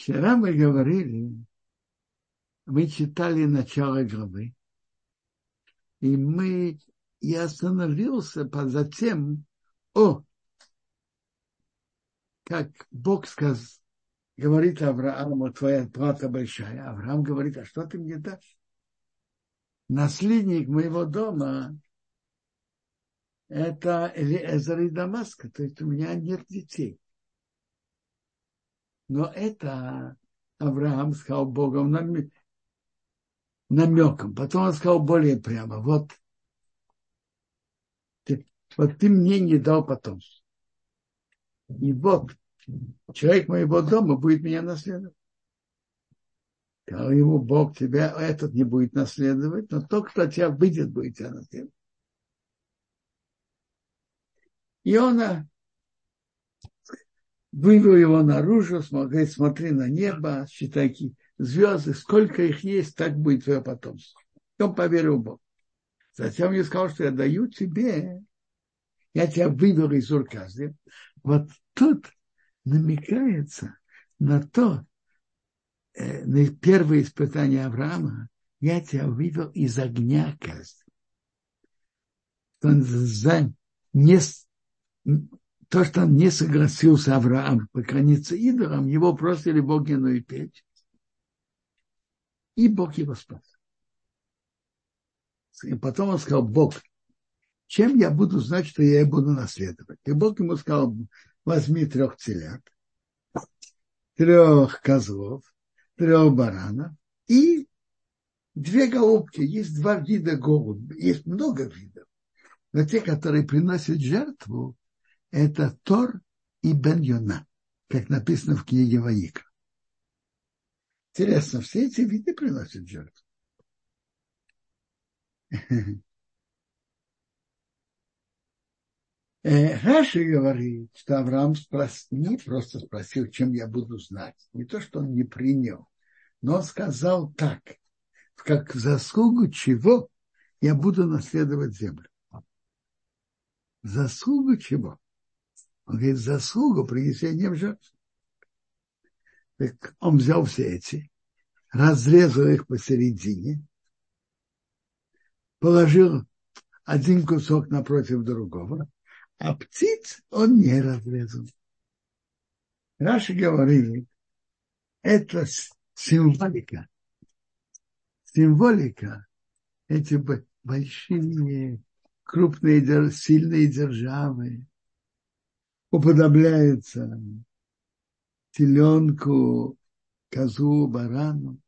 Вчера мы говорили, мы читали начало главы, и мы и остановился затем, о, как Бог сказал, говорит Аврааму, твоя плата большая. Авраам говорит, а что ты мне дашь? Наследник моего дома это Элиэзер из Дамаска, то есть у меня нет детей. Но это Авраам сказал Богом намеком. Потом он сказал более прямо, вот, ты, вот ты мне не дал потомство. И вот, человек моего дома будет меня наследовать. Сказал ему Бог, тебя этот не будет наследовать, но тот, кто тебя выйдет, будет тебя наследовать. И он а, вывел его наружу, говорит, смотри на небо, считай звезды, сколько их есть, так будет твое потомство. И он поверил в Бога. Затем я сказал, что я даю тебе, я тебя вывел из Урказы. Вот тут намекается на то, э, на первое испытание Авраама, я тебя вывел из огня казни. Он за, не, то, что он не согласился Авраам поклониться идолам, его бросили в огненную печь. И Бог его спас. И потом он сказал, Бог, чем я буду знать, что я буду наследовать? И Бог ему сказал, возьми трех телят, трех козлов, трех баранов и две голубки. Есть два вида голубей, есть много видов. Но те, которые приносят жертву, это Тор и Бен Йона, как написано в книге Ваика. Интересно, все эти виды приносят жертву. Э, Раши говорит, что Авраам спрос... не просто спросил, чем я буду знать. Не то, что он не принял, но он сказал так, как заслугу чего я буду наследовать землю. Заслугу чего? Он говорит, заслугу принесения в жертву. Так он взял все эти, разрезал их посередине, положил один кусок напротив другого, а птиц он не разрезал. Раши говорили, это символика. Символика, эти большие, крупные, сильные державы уподобляются теленку, козу, барану.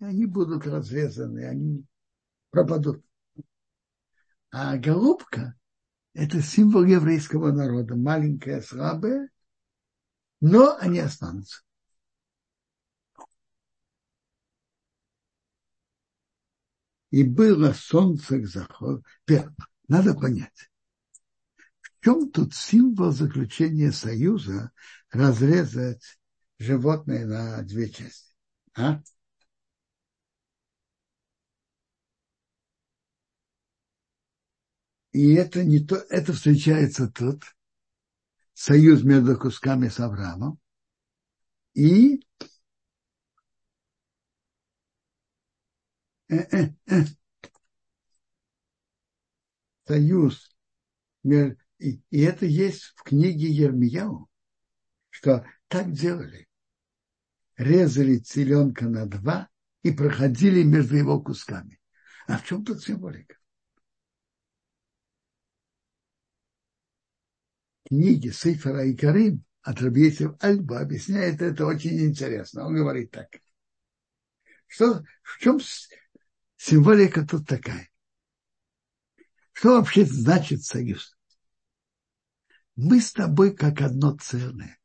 И они будут разрезаны, они пропадут. А голубка это символ еврейского народа. Маленькая, слабая, но они останутся. И было солнце к заходу. Надо понять, в чем тут символ заключения союза разрезать животное на две части? А? И это не то, это встречается тут, союз между кусками с Авраамом, и э -э -э. союз между и, и это есть в книге Ермияу, что так делали. Резали теленка на два и проходили между его кусками. А в чем тут символика? книге Сейфера и Карим от Рабиесев Альба объясняет это очень интересно. Он говорит так. Что, в чем символика тут такая? Что вообще значит союз? Мы с тобой как одно целое.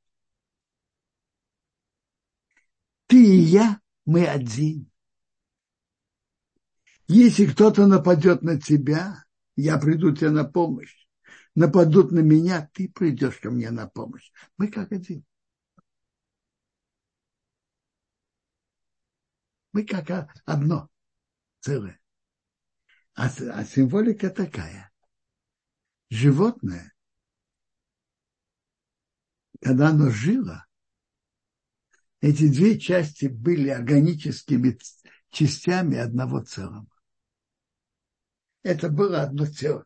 Ты и я, мы один. Если кто-то нападет на тебя, я приду тебе на помощь нападут на меня, ты придешь ко мне на помощь. Мы как один. Мы как одно целое. А, а символика такая. Животное, когда оно жило, Эти две части были органическими частями одного целого. Это было одно целое.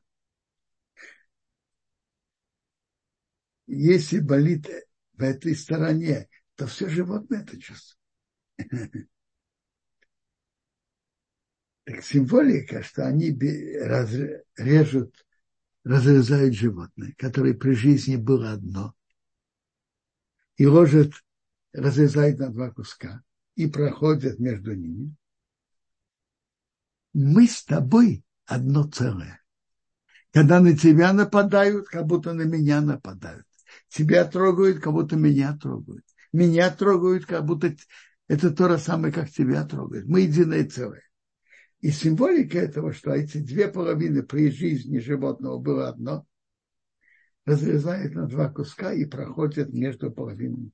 Если болит в этой стороне, то все животное это чувствует. Так символика, что они режут, разрезают животное, которое при жизни было одно, и ложат, разрезают на два куска и проходят между ними. Мы с тобой одно целое. Когда на тебя нападают, как будто на меня нападают. Тебя трогают, как будто меня трогают. Меня трогают, как будто это то же самое, как тебя трогают. Мы единое целое. И символика этого, что эти две половины при жизни животного было одно, разрезает на два куска и проходит между половинами.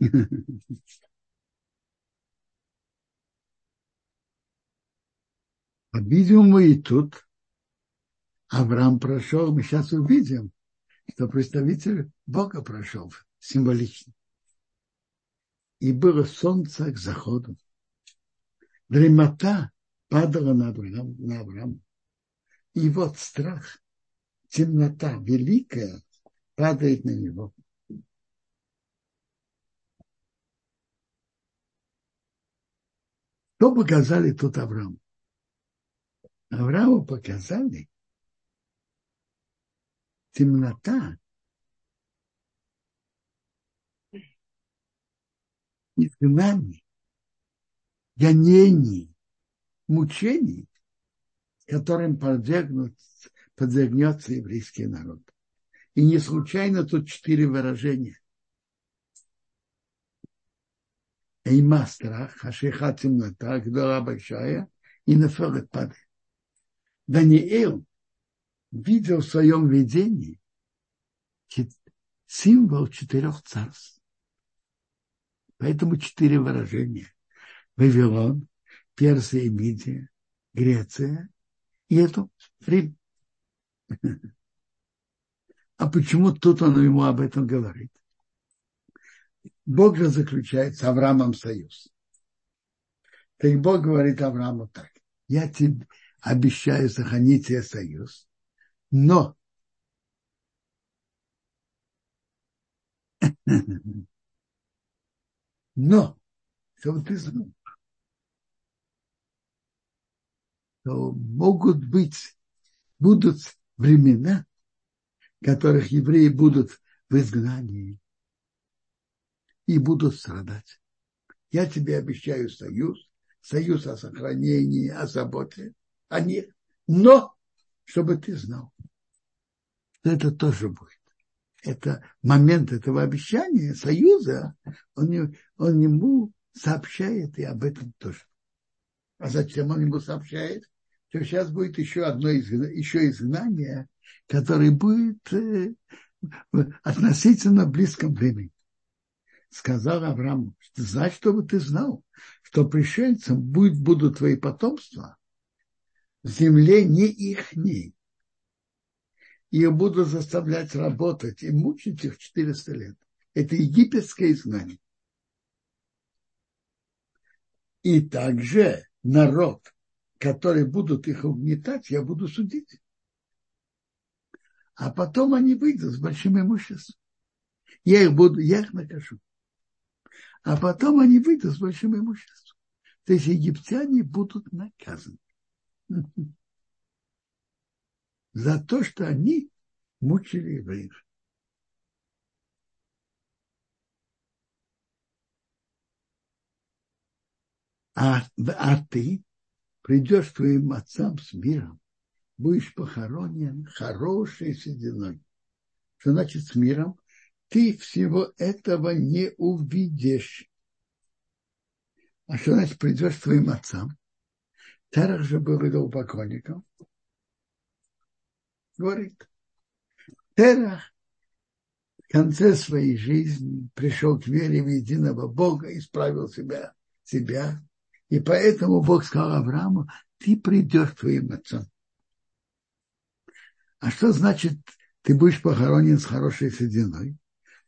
По-видимому, и тут Авраам прошел, мы сейчас увидим, что представитель Бога прошел символично и было солнце к заходу. Дремота падала на Авраама. И вот страх, темнота великая падает на него. Что показали тут Аврааму? Аврааму показали темнота изгнаний, гонений, мучений, которым подвергнут, подвергнется еврейский народ. И не случайно тут четыре выражения. Эйма страх, хашиха темнота, гдора большая, и нафелет падает. Даниил видел в своем видении символ четырех царств. Поэтому четыре выражения. Вавилон, Персия и Мидия, Греция и это Рим. А почему тут он ему об этом говорит? Бог же заключает с Авраамом союз. Так Бог говорит Аврааму так. Я тебе обещаю сохранить тебе союз, но Но, чтобы ты знал, что могут быть, будут времена, в которых евреи будут в изгнании и будут страдать. Я тебе обещаю союз, союз о сохранении, о заботе о них, но чтобы ты знал, это тоже будет это момент этого обещания, союза, он, он ему сообщает и об этом тоже. А зачем он ему сообщает? Что сейчас будет еще одно изгнание, еще изгнание, которое будет э, относительно близком времени. Сказал Аврааму, что значит, чтобы ты знал, что пришельцам будет, будут твои потомства в земле не ихней, ее будут заставлять работать и мучить их 400 лет. Это египетское изгнание. И также народ, который будут их угнетать, я буду судить. А потом они выйдут с большим имуществом. Я их буду, я их накажу. А потом они выйдут с большим имуществом. То есть египтяне будут наказаны за то, что они мучили евреев. А, а ты придешь к твоим отцам с миром, будешь похоронен хорошей сединой. Что значит с миром? Ты всего этого не увидишь. А что значит придешь к твоим отцам? Терах же был идолопоклонником говорит, Терах в конце своей жизни пришел к вере в единого Бога, исправил себя, себя. И поэтому Бог сказал Аврааму, ты придешь к твоим отцам. А что значит ты будешь похоронен с хорошей сединой,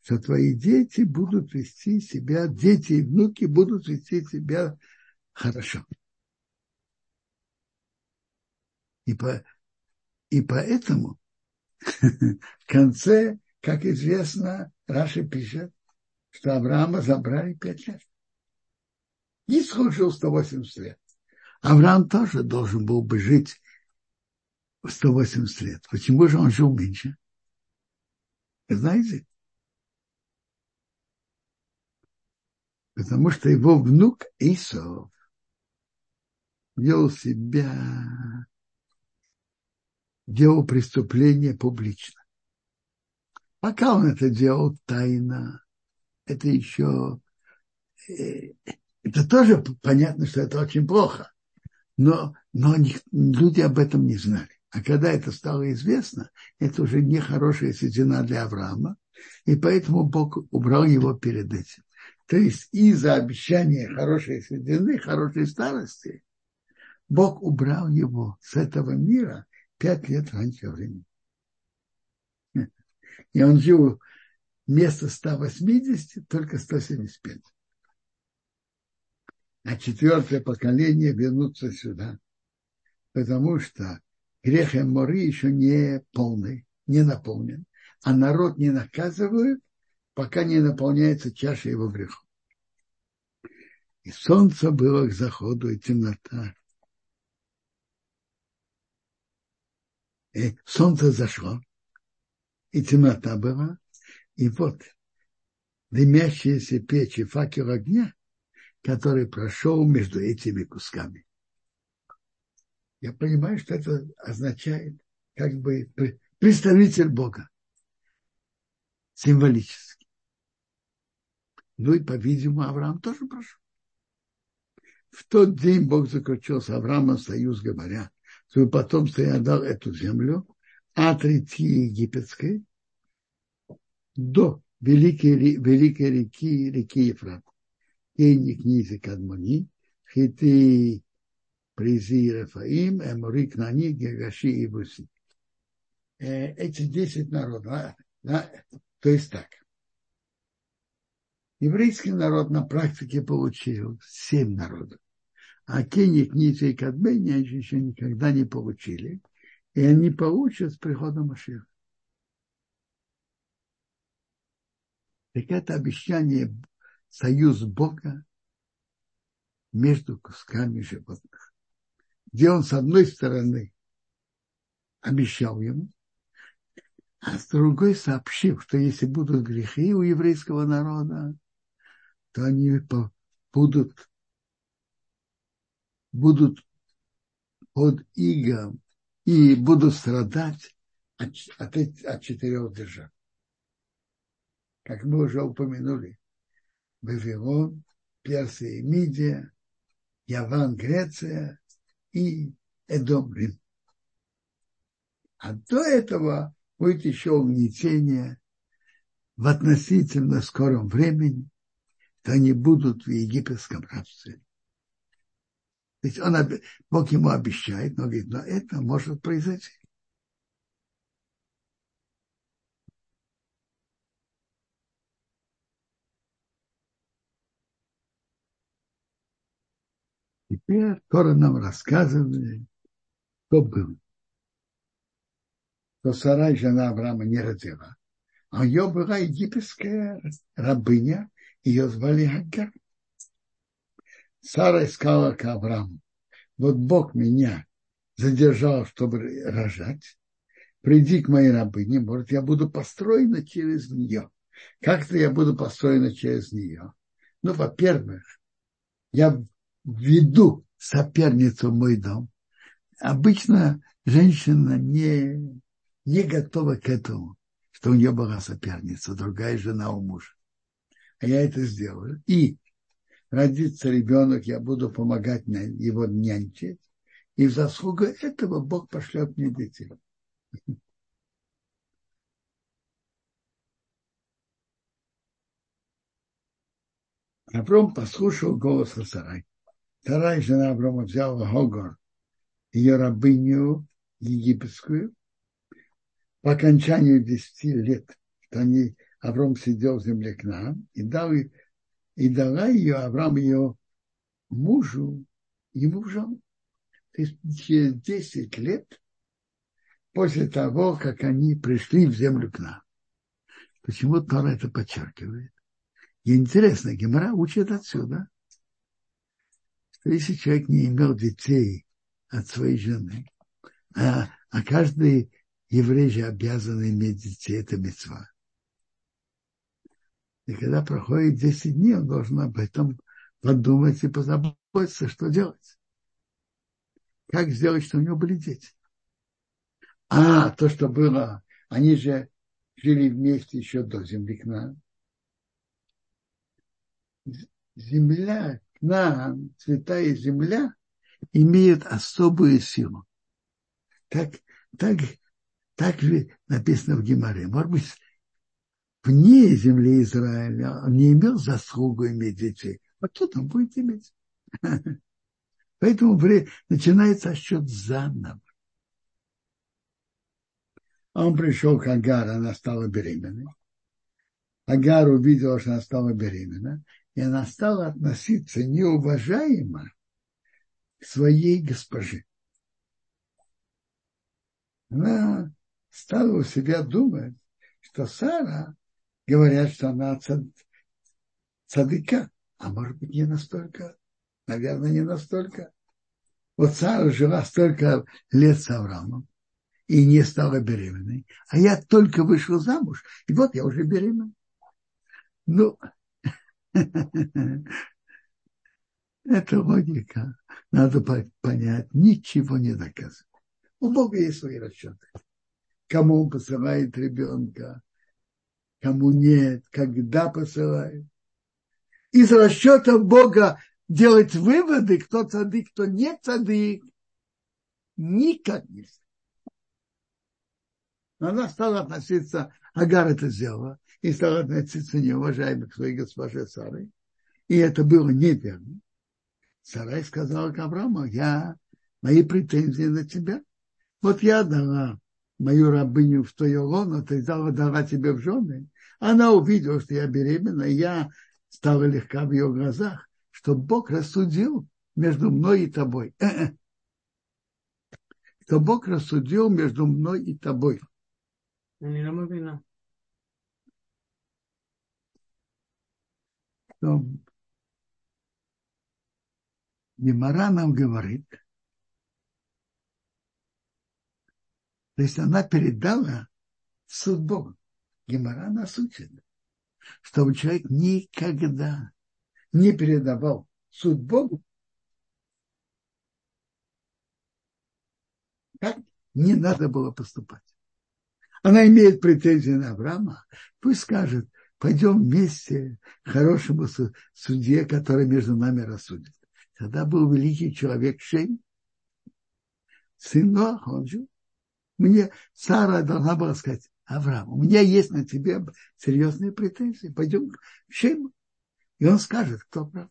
что твои дети будут вести себя, дети и внуки будут вести себя хорошо. И, по, и поэтому в конце, как известно, Раши пишет, что Авраама забрали пять лет. Исход жил 180 лет. Авраам тоже должен был бы жить 180 лет. Почему же он жил меньше? Вы знаете? Потому что его внук Исов вел себя, делал преступление публично. Пока он это делал тайно, это еще, э, это тоже понятно, что это очень плохо, но, но люди об этом не знали. А когда это стало известно, это уже не хорошая седина для Авраама, и поэтому Бог убрал его перед этим. То есть из-за обещания хорошей седины, хорошей старости, Бог убрал его с этого мира пять лет раньше времени. И он жил вместо 180 только 175. А четвертое поколение вернутся сюда, потому что грех Мори еще не полный, не наполнен. А народ не наказывают, пока не наполняется чаша его грехов. И солнце было к заходу, и темнота. И солнце зашло, и темнота была. И вот дымящиеся печи, факел огня, который прошел между этими кусками я понимаю, что это означает как бы представитель Бога. Символически. Ну и, по-видимому, Авраам тоже прошел. В тот день Бог заключил с Авраамом союз, говоря, свое потомство я дал эту землю от реки египетской до великой, великой реки, реки Ефрат. Ей книзи Кадмони, хиты Призи Рафаим, Эмори, Кнани, Гергаши и Буси. Эти десять народов, да, то есть так. Еврейский народ на практике получил семь народов. А Кенни, Кница и Кадмени они еще никогда не получили. И они получат с приходом Машеха. Так это обещание союз Бога между кусками животных где он с одной стороны обещал ему, а с другой сообщил, что если будут грехи у еврейского народа, то они будут, будут под игом и будут страдать от, от, от четырех держав. Как мы уже упомянули, Вавилон, Персия и Мидия, Яван, Греция и Эдом Рим. А до этого будет еще угнетение в относительно скором времени, то они будут в египетском рабстве. Есть он, Бог ему обещает, но говорит, но это может произойти. Теперь Тора нам рассказывает, что было. Что Сарай, жена Авраама, не родила. А ее была египетская рабыня, ее звали Агар. Сара искала к Аврааму. Вот Бог меня задержал, чтобы рожать. Приди к моей рабыне, может, я буду построена через нее. Как-то я буду построена через нее. Ну, во-первых, я введу соперницу в мой дом. Обычно женщина не, не готова к этому, что у нее была соперница, другая жена у мужа. А я это сделаю. И родится ребенок, я буду помогать его нянчить. И в заслугу этого Бог пошлет мне детей. Авром послушал голос Сарай. Вторая жена Авраама взяла Хогор, ее рабыню египетскую, по окончанию десяти лет, что они, Авраам сидел в земле к нам, и, дал, и дала ее, Авраам ее мужу, ему в жену. То есть через 10 лет после того, как они пришли в землю к нам. Почему Тора это подчеркивает? И интересно, Гемора учит отсюда, что если человек не имел детей от своей жены, а, а каждый еврей же обязан иметь детей, это мецва. И когда проходит 10 дней, он должен об этом подумать и позаботиться, что делать. Как сделать, чтобы у него были дети. А, то, что было, они же жили вместе еще до нам. Земля, нам, святая земля, имеет особую силу. Так, так, так написано в Геморе. Может быть, вне земли Израиля он не имел заслугу иметь детей. А тут он будет иметь. Поэтому начинается счет заново. Он пришел к Агар, она стала беременной. Агар увидела, что она стала беременна, и она стала относиться неуважаемо к своей госпоже. Она стала у себя думать, что Сара, говорят, что она цадыка, а может быть не настолько, наверное, не настолько. Вот Сара жила столько лет с Авраамом, и не стала беременной. А я только вышел замуж, и вот я уже беременна. Ну, это логика. Надо понять, ничего не доказывает. У Бога есть свои расчеты. Кому он посылает ребенка, кому нет, когда посылает. Из расчетов Бога делать выводы, кто цадык, кто не цадык, никак не но она стала относиться, Агар это сделала, и стала относиться неуважаемо к своей госпоже Сары. И это было неверно. Сарай сказала к Аврааму, я, мои претензии на тебя. Вот я дала мою рабыню в твое лоно, ты дала, дала тебе в жены. Она увидела, что я беременна, и я стала легка в ее глазах, что Бог рассудил между мной и тобой. Что Бог рассудил между мной и тобой. אני לא מבינה. То Гемора нам говорит, то есть она передала суд Богу. Гемора нас учит, чтобы человек никогда не передавал суд Богу, как не надо было поступать она имеет претензии на Авраама, пусть скажет, пойдем вместе к хорошему судье, который между нами рассудит. Тогда был великий человек Шейм, сын Ноах, он же. Мне Сара должна была сказать, Авраам, у меня есть на тебе серьезные претензии, пойдем к Шейму. И он скажет, кто прав.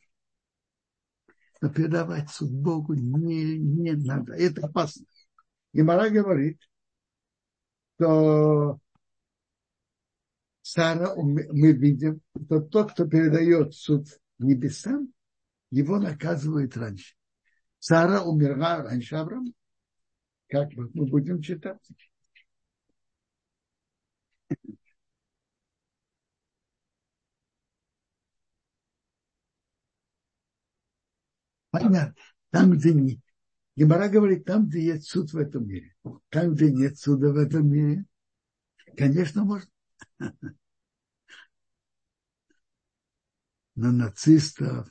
Но передавать суд Богу не, не надо. Это опасно. И Мара говорит, то Сара, мы видим, что тот, кто передает суд небесам, его наказывают раньше. Сара умерла раньше Авраама. Как мы будем читать? Понятно. Там, где не, Гемора говорит, там, где есть суд в этом мире. Там, где нет суда в этом мире, конечно, можно. На нацистов,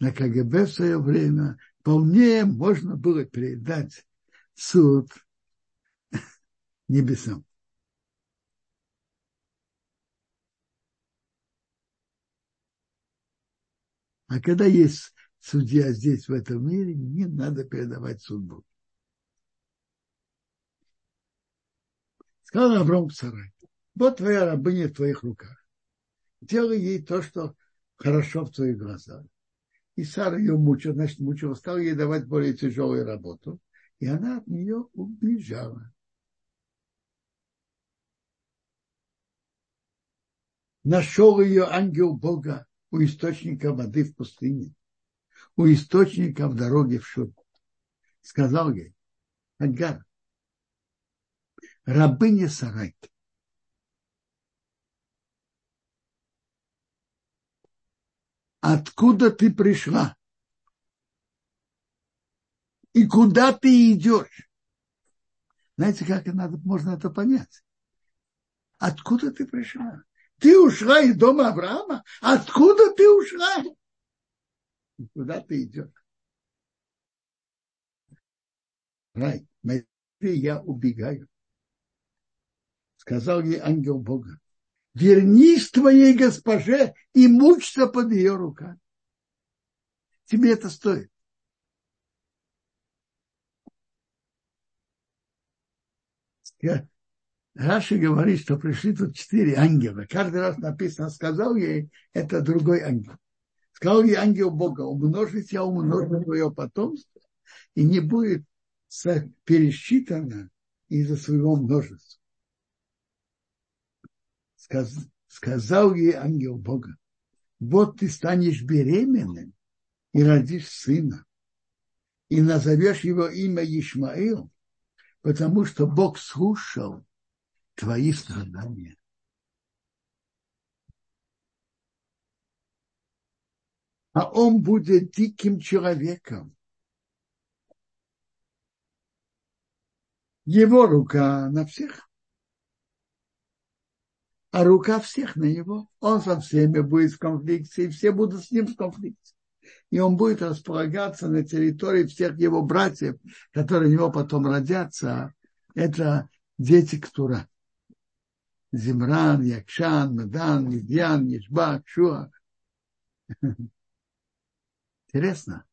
на КГБ в свое время вполне можно было передать суд небесам. А когда есть судья здесь, в этом мире, не надо передавать судьбу. Сказал Авраам Сарай, вот твоя рабыня в твоих руках. Делай ей то, что хорошо в твоих глазах. И Сара ее мучил, значит, мучил, стал ей давать более тяжелую работу. И она от нее убежала. нашел ее ангел Бога у источника воды в пустыне, у источника в дороге в Шур. Сказал ей, Агар, рабыня Сарай, откуда ты пришла? И куда ты идешь? Знаете, как надо, можно это понять? Откуда ты пришла? Ты ушла из дома Авраама? Откуда ты ушла? Куда ты идешь? Рай, я убегаю. Сказал ей ангел Бога вернись твоей госпоже и мучься под ее руками. Тебе это стоит. Раши говорит, что пришли тут четыре ангела. Каждый раз написано, сказал ей, это другой ангел. Сказал ей ангел Бога, умножить я умножу твое потомство, и не будет пересчитано из-за своего множества сказ, сказал ей ангел Бога, вот ты станешь беременным и родишь сына, и назовешь его имя Ишмаил, потому что Бог слушал твои страдания. А он будет диким человеком. Его рука на всех а рука всех на него. Он со всеми будет в конфликте, и все будут с ним в конфликте. И он будет располагаться на территории всех его братьев, которые у него потом родятся. Это дети Ктура. Зимран, Якшан, Мадан, Медьян, Ешбак, Шуа. Интересно.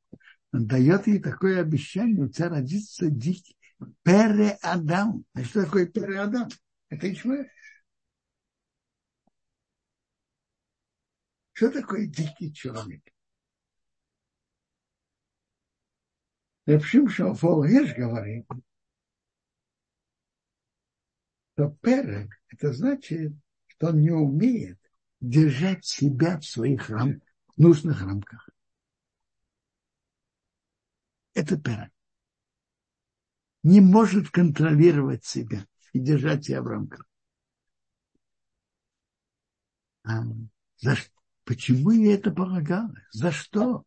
Он дает ей такое обещание, у тебя родится дикий Пере Адам. А что такое Пере Адам? Это Ишмаэль. Что такое дикий человек? Репшим Шалфол Геш говорит, что перек, это значит, что он не умеет держать себя в своих рам, нужных рамках. Это перек. Не может контролировать себя и держать себя в рамках. А за? Почему ей это полагалось? За что?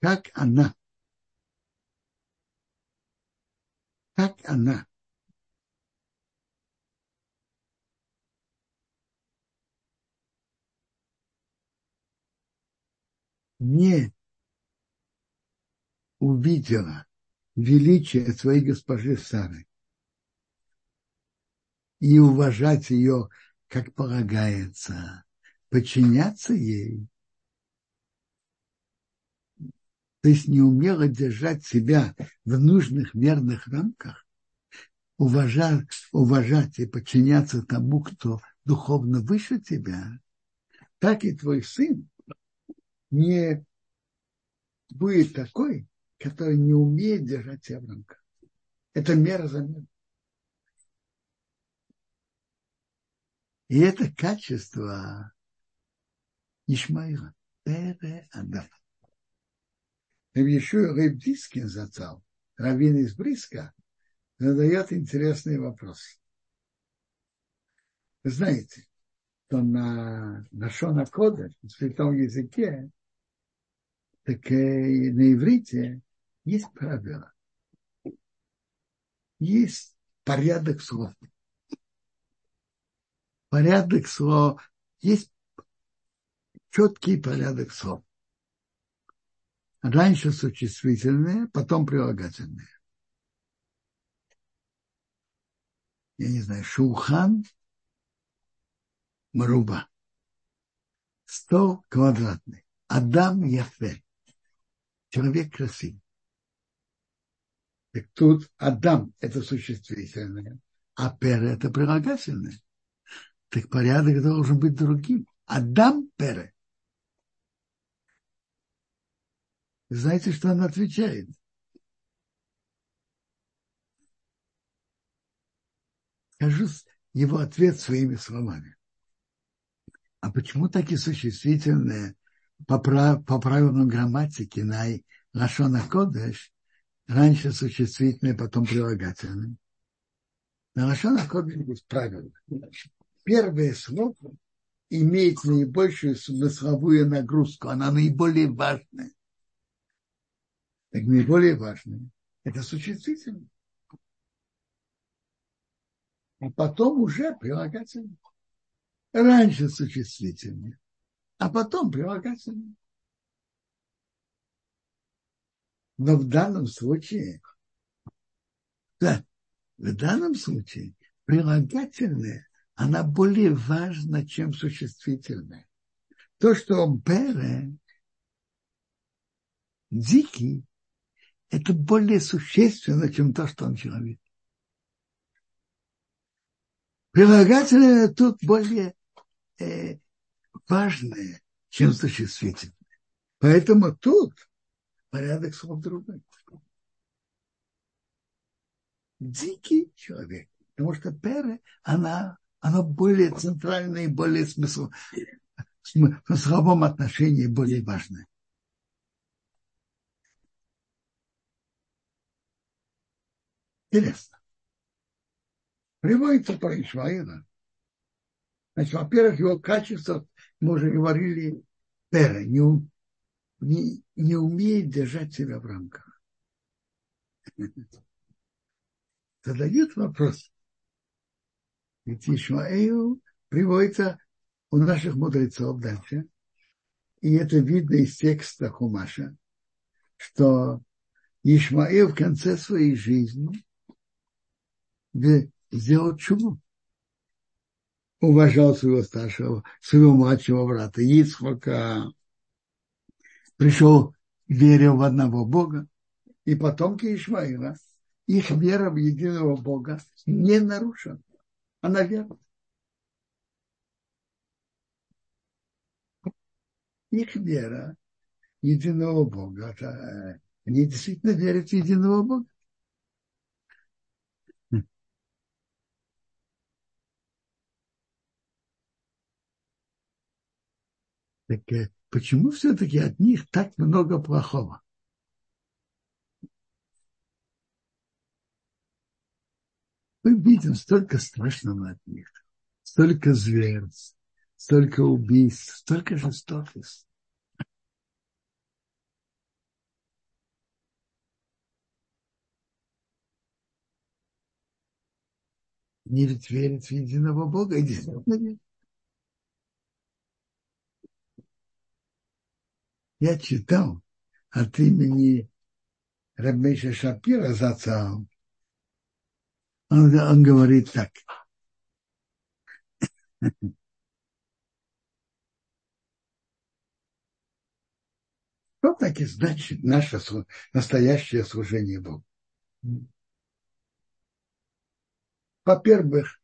Как она? Как она? Не увидела величие своей госпожи Сары и уважать ее, как полагается, подчиняться ей. То есть не умела держать себя в нужных мерных рамках, уважать, уважать и подчиняться тому, кто духовно выше тебя, так и твой сын не будет такой, который не умеет держать рамках. Это мера за мерой. И это качество Ишмаила. Пере Адам. Еще Рэб Дискин зацал, раввин из Бриска, задает интересный вопрос. Вы знаете, что на, на Шона Кода, в святом языке, так и на иврите есть правила. Есть порядок слов порядок слов, есть четкий порядок слов. Раньше существительные, потом прилагательные. Я не знаю, шулхан, маруба. Стол квадратный. Адам Яфе. Человек красивый. Так тут Адам – это существительное, а Пер – это прилагательное так порядок должен быть другим. Адам Пере. Знаете, что он отвечает? скажу его ответ своими словами. А почему такие существительные по, прав, по правилам грамматики на Лашона Кодеш раньше существительные, потом прилагательные? На Лашона Кодеш есть правило. Первое слово имеет наибольшую смысловую нагрузку, она наиболее важная. Так наиболее важное – это существительное. А потом уже прилагательное. Раньше существительное, а потом прилагательное. Но в данном случае, да, в данном случае прилагательное, она более важна, чем существительное. То, что бере, дикий, это более существенно, чем то, что он человек. Прилагательное тут более э, важное, чем существительное. Поэтому тут порядок слов другой. Дикий человек, потому что пере, она, она более центральная и более смысл, в смысловом отношении более важная. Интересно. Приводится про Ишмаила. Значит, во-первых, его качество, мы уже говорили, пера, не, не, не умеет держать себя в рамках. Задают вопрос. Ведь Ишмаил приводится у наших мудрецов дальше, и это видно из текста Хумаша, что Ишмаил в конце своей жизни сделал чуму. Уважал своего старшего, своего младшего брата Ицхака, пришел, верил в одного Бога, и потомки Ишмаила, их вера в единого Бога не нарушена. Она верна. Их вера единого Бога, это, они действительно верят в единого Бога. Так э, почему все-таки от них так много плохого? Мы видим столько страшного от них, столько зверств, столько убийств, столько жестокости. Не ведь верит в единого Бога, действительно верит. Я читал от имени Рабмейша Шапира Зацал. Он, он говорит так. Что так и значит наше настоящее служение Богу? Во-первых,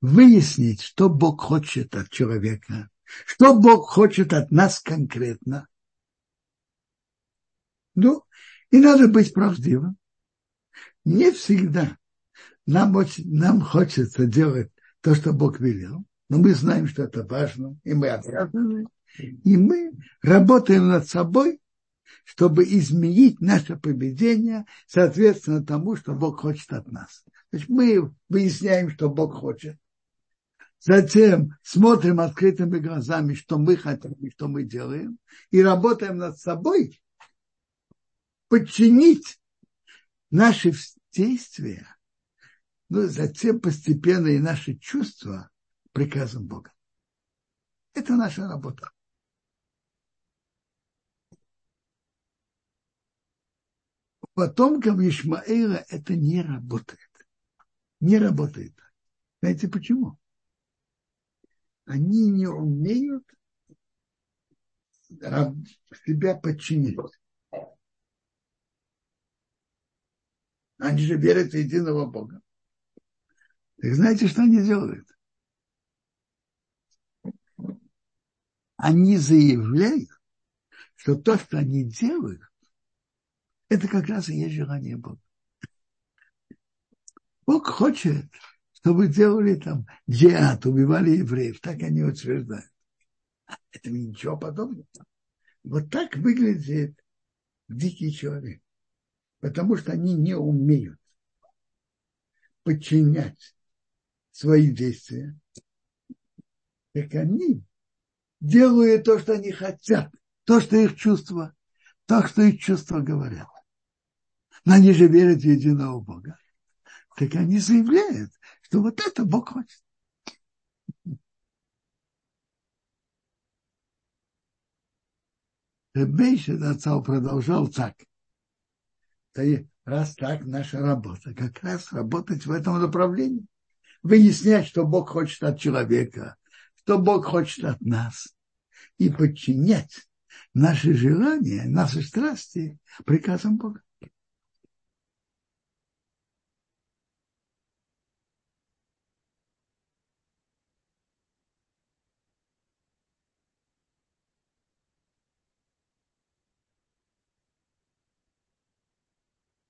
выяснить, что Бог хочет от человека, что Бог хочет от нас конкретно – ну, и надо быть правдивым. Не всегда нам, очень, нам хочется делать то, что Бог велел, но мы знаем, что это важно, и мы обязаны, и мы работаем над собой, чтобы изменить наше поведение соответственно тому, что Бог хочет от нас. Значит, мы выясняем, что Бог хочет. Затем смотрим открытыми глазами, что мы хотим и что мы делаем, и работаем над собой, подчинить наши действия, ну, затем постепенно и наши чувства приказам Бога. Это наша работа. Потомкам Ишмаэла это не работает. Не работает. Знаете почему? Они не умеют себя подчинить. Они же верят в единого Бога. Так знаете, что они делают? Они заявляют, что то, что они делают, это как раз и есть желание Бога. Бог хочет, что вы делали там джиат, убивали евреев, так они утверждают. Это ничего подобного. Вот так выглядит дикий человек. Потому что они не умеют подчинять свои действия. Так они делают то, что они хотят, то, что их чувства, то, что их чувства говорят. Но они же верят в единого Бога. Так они заявляют, что вот это Бог хочет. Ребейшин отцал продолжал так. Раз так наша работа, как раз работать в этом направлении. Выяснять, что Бог хочет от человека, что Бог хочет от нас. И подчинять наши желания, наши страсти приказам Бога.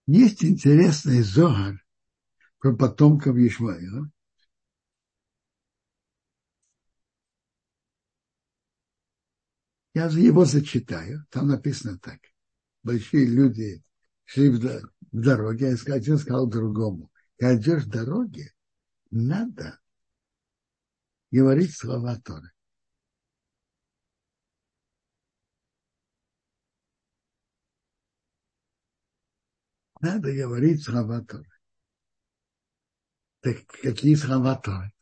Есть интересный зогар про потомков Ишмаила. Я его зачитаю. Там написано так. Большие люди шли в, дороге, а один сказал другому, когда идешь в дороге, надо говорить слова Торы. Надо говорить слова Торы. Так какие слова Торы?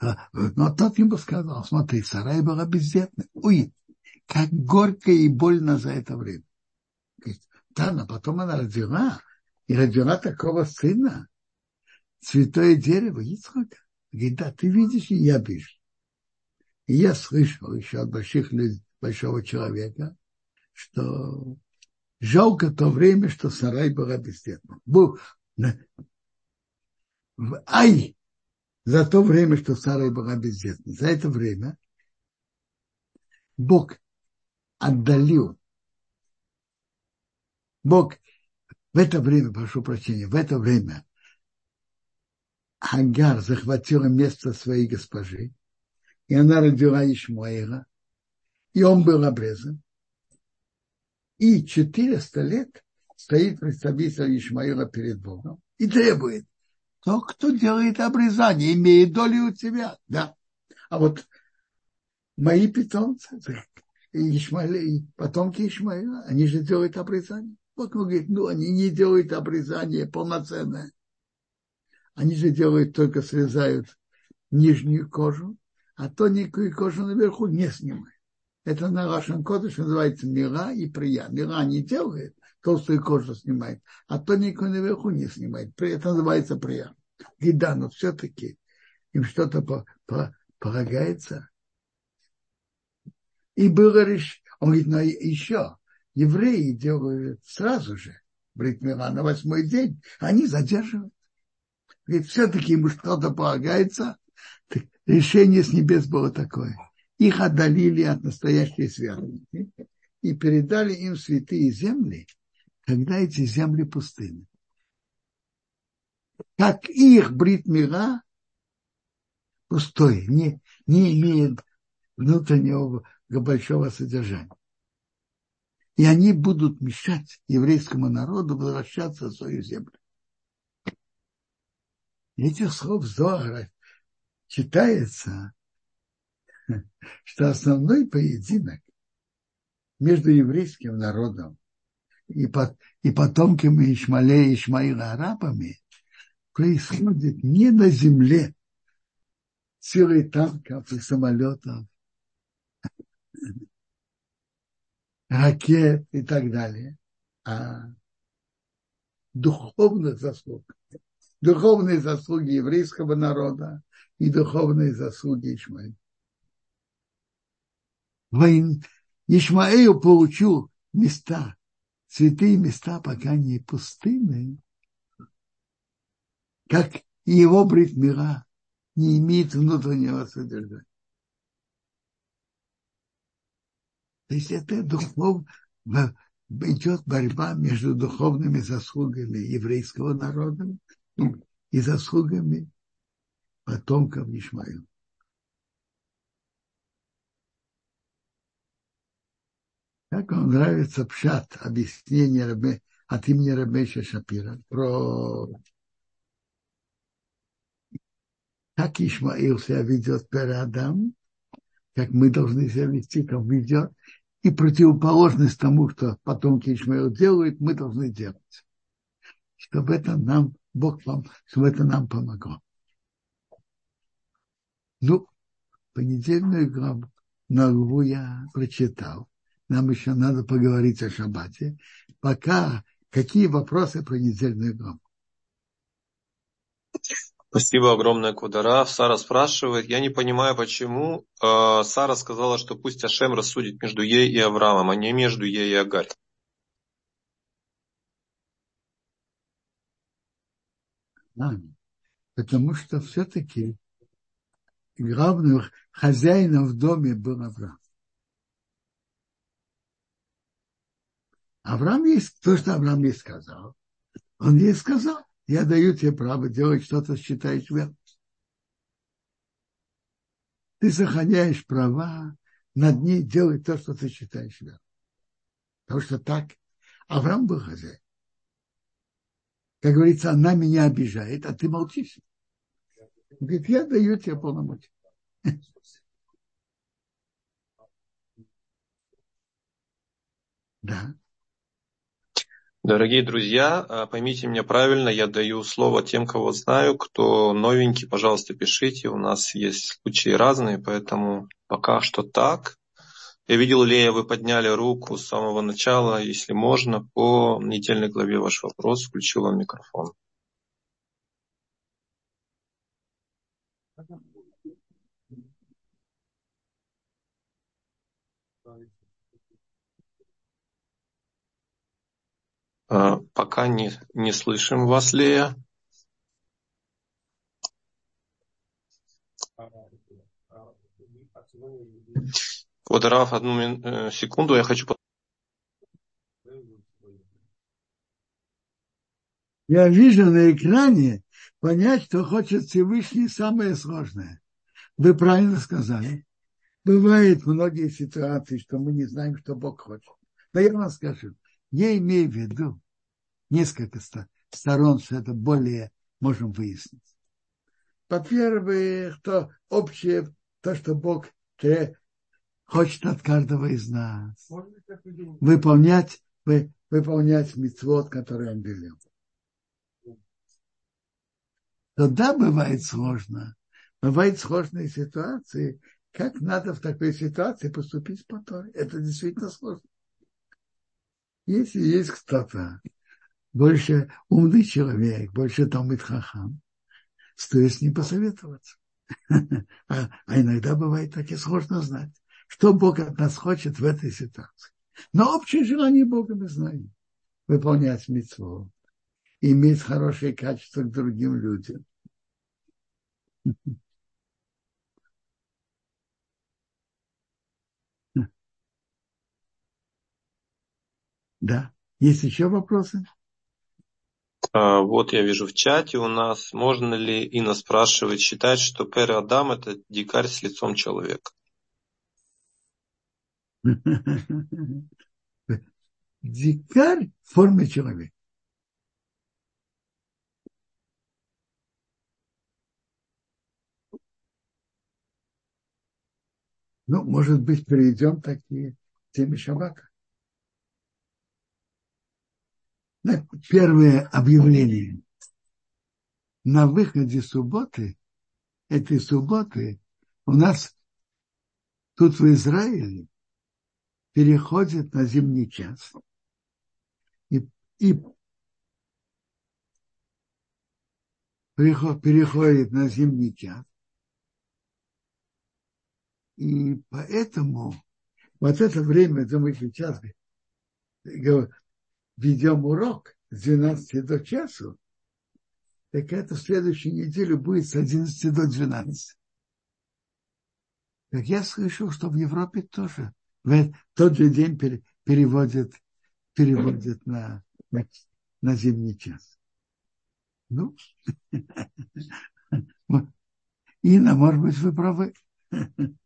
А, но тот ему сказал, смотри, сарай была бездетна. Ой, как горько и больно за это время. Да, но потом она родила, и родила такого сына, святое дерево Ицхака. Говорит, да, ты видишь, и я вижу. И я слышал еще от больших людей, большого человека, что Жалко то время, что сарай была бездетна. Был, ай, за то время, что сарай была бездетна. За это время Бог отдалил. Бог в это время, прошу прощения, в это время Агар захватила место своей госпожи, и она родила Ишмаила, и он был обрезан и 400 лет стоит представитель Ишмаила перед Богом и требует, то, кто делает обрезание, имеет долю у тебя. Да. А вот мои питомцы, Ишмаили, потомки Ишмаила, они же делают обрезание. Бог говорит, ну, они не делают обрезание полноценное. Они же делают, только срезают нижнюю кожу, а тоненькую кожу наверху не снимают. Это на Рашен Кодыш называется мира и прия. Мира не делает, толстую кожу снимает, а тоненькую наверху не снимает. Это называется прия. И да, но все-таки им что-то по, по, полагается. И было решено, он говорит, но еще евреи делают сразу же Бритмира на восьмой день, они задерживают. Говорит, все-таки ему что-то полагается. Решение с небес было такое – их отдалили от настоящей святости и передали им святые земли, когда эти земли пустыны. Как их бритмира пустой, не, не имеет внутреннего большого содержания. И они будут мешать еврейскому народу возвращаться в свою землю. Этих слов Зоара читается что основной поединок между еврейским народом и, под, и потомками Ишмалея и Ишмаила арабами происходит не на земле силой танков и самолетов, ракет и так далее, а духовных заслуг. Духовные заслуги еврейского народа и духовные заслуги Ишмаила. Ишмаэл получил места, святые места, пока не пустыны, как и его брит мира не имеет внутреннего содержания. То есть это духов, идет борьба между духовными заслугами еврейского народа и заслугами потомков Ишмаила. Как вам нравится пшат, объяснение Рабе, от имени Рабеша Шапира про как Ишмаил себя ведет перед Адам, как мы должны себя вести, как ведет, и противоположность тому, что потомки Ишмаила делают, мы должны делать. Чтобы это нам, Бог вам, чтобы это нам помогло. Ну, понедельную главу, главу я прочитал. Нам еще надо поговорить о шаббате. Пока какие вопросы про недельную главу? Спасибо огромное, Кудара. Сара спрашивает, я не понимаю, почему э, Сара сказала, что пусть Ашем рассудит между ей и Авраамом, а не между ей и Агарь. Потому что все-таки главным хозяином в доме был Авраам. Авраам есть то, что Авраам ей сказал. Он ей сказал я даю тебе право делать что-то, считаешь верным. Ты сохраняешь права над ней делать то, что ты считаешь верным. Потому что так Авраам был хозяин. Как говорится, она меня обижает, а ты молчишь. Он говорит, я даю тебе полномочия. Да. Дорогие друзья, а, поймите меня правильно, я даю слово тем, кого знаю. Кто новенький, пожалуйста, пишите. У нас есть случаи разные, поэтому пока что так. Я видел, Лея, вы подняли руку с самого начала. Если можно, по недельной главе ваш вопрос. Включил вам микрофон. Пока не, не слышим вас, Лея. Вот, Раф, одну э, секунду, я хочу... Я вижу на экране понять, что хочет Всевышний самое сложное. Вы правильно сказали. Бывают многие ситуации, что мы не знаем, что Бог хочет. Но я вам скажу, я имею в виду несколько сторон, что это более можем выяснить. Во-первых, то общее, то, что Бог хочет от каждого из нас. Выполнять, вы, выполнять митцвот, который он велел. Тогда бывает сложно. Бывают сложные ситуации. Как надо в такой ситуации поступить по Торе? Это действительно сложно. Если есть кто-то больше умный человек, больше Талмит Хахам, стоит с ним посоветоваться. А, а иногда бывает так и сложно знать, что Бог от нас хочет в этой ситуации. Но общее желание Бога мы знаем. Выполнять митцву, иметь хорошие качества к другим людям. Да. Есть еще вопросы? А, вот я вижу в чате у нас, можно ли, Инна спрашивает, считать, что Пер Адам это дикарь с лицом человека? Дикарь в форме человека. Ну, может быть, перейдем такие теме Шабака. Первое объявление. На выходе субботы, этой субботы, у нас тут в Израиле переходит на зимний час. И, и переходит на зимний час. И поэтому вот это время, это мы сейчас ведем урок с 12 до часу, так это в следующей неделе будет с 11 до 12. Так я слышал, что в Европе тоже в тот же день переводят, переводят на, на, на зимний час. Ну, Инна, может быть, вы правы.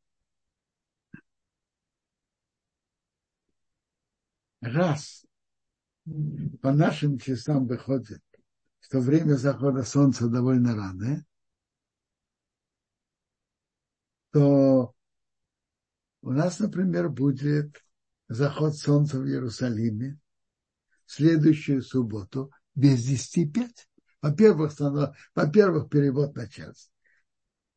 Раз по нашим часам выходит, что время захода солнца довольно рано, то у нас, например, будет заход солнца в Иерусалиме в следующую субботу без 10 5. Во-первых, во-первых, перевод на час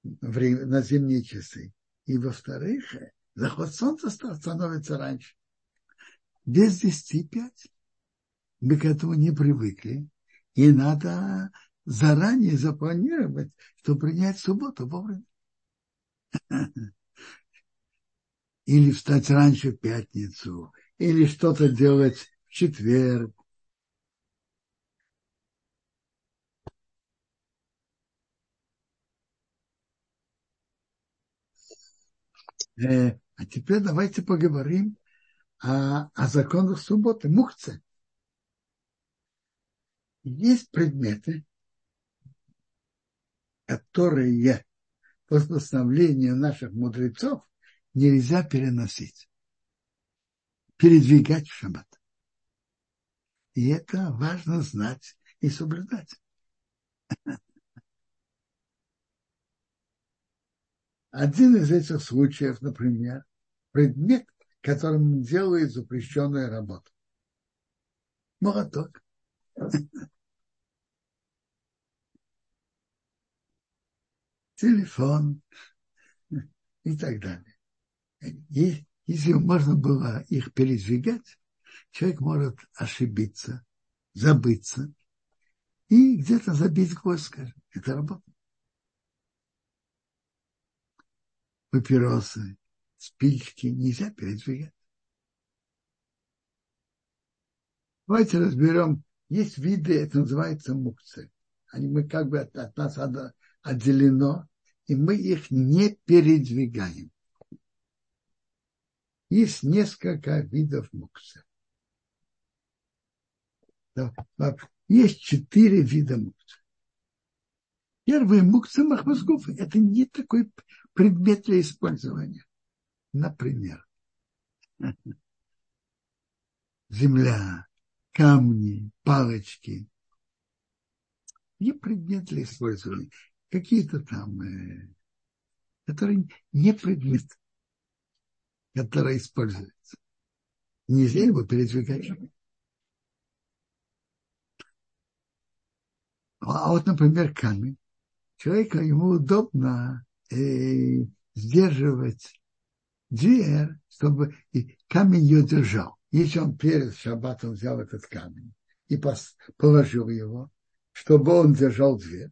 на зимние часы. И во-вторых, заход солнца становится раньше. Без 10 5. Мы к этому не привыкли. И надо заранее запланировать, чтобы принять субботу вовремя. Или встать раньше в пятницу, или что-то делать в четверг. Э, а теперь давайте поговорим о, о законах субботы, мухце. Есть предметы, которые по постановлению наших мудрецов нельзя переносить, передвигать в шаббат. И это важно знать и соблюдать. Один из этих случаев, например, предмет, которым делает запрещенную работу. Молоток. Телефон и так далее. И если можно было их передвигать, человек может ошибиться, забыться и где-то забить гвоздь, скажем. Это работа. Папиросы, спички нельзя передвигать. Давайте разберем. Есть виды, это называется мукцы. Они мы как бы от, от нас отделено, и мы их не передвигаем. Есть несколько видов мукса. Есть четыре вида мукса. Первый мукса махмазгуф – это не такой предмет для использования. Например, земля, камни, палочки. Не предмет для использования. Какие-то там, э, которые не предмет которая используется. Нельзя его передвигать. А вот, например, камень. Человеку ему удобно э, сдерживать дверь, чтобы и камень ее держал. Если он перед шаббатом взял этот камень и положил его, чтобы он держал дверь,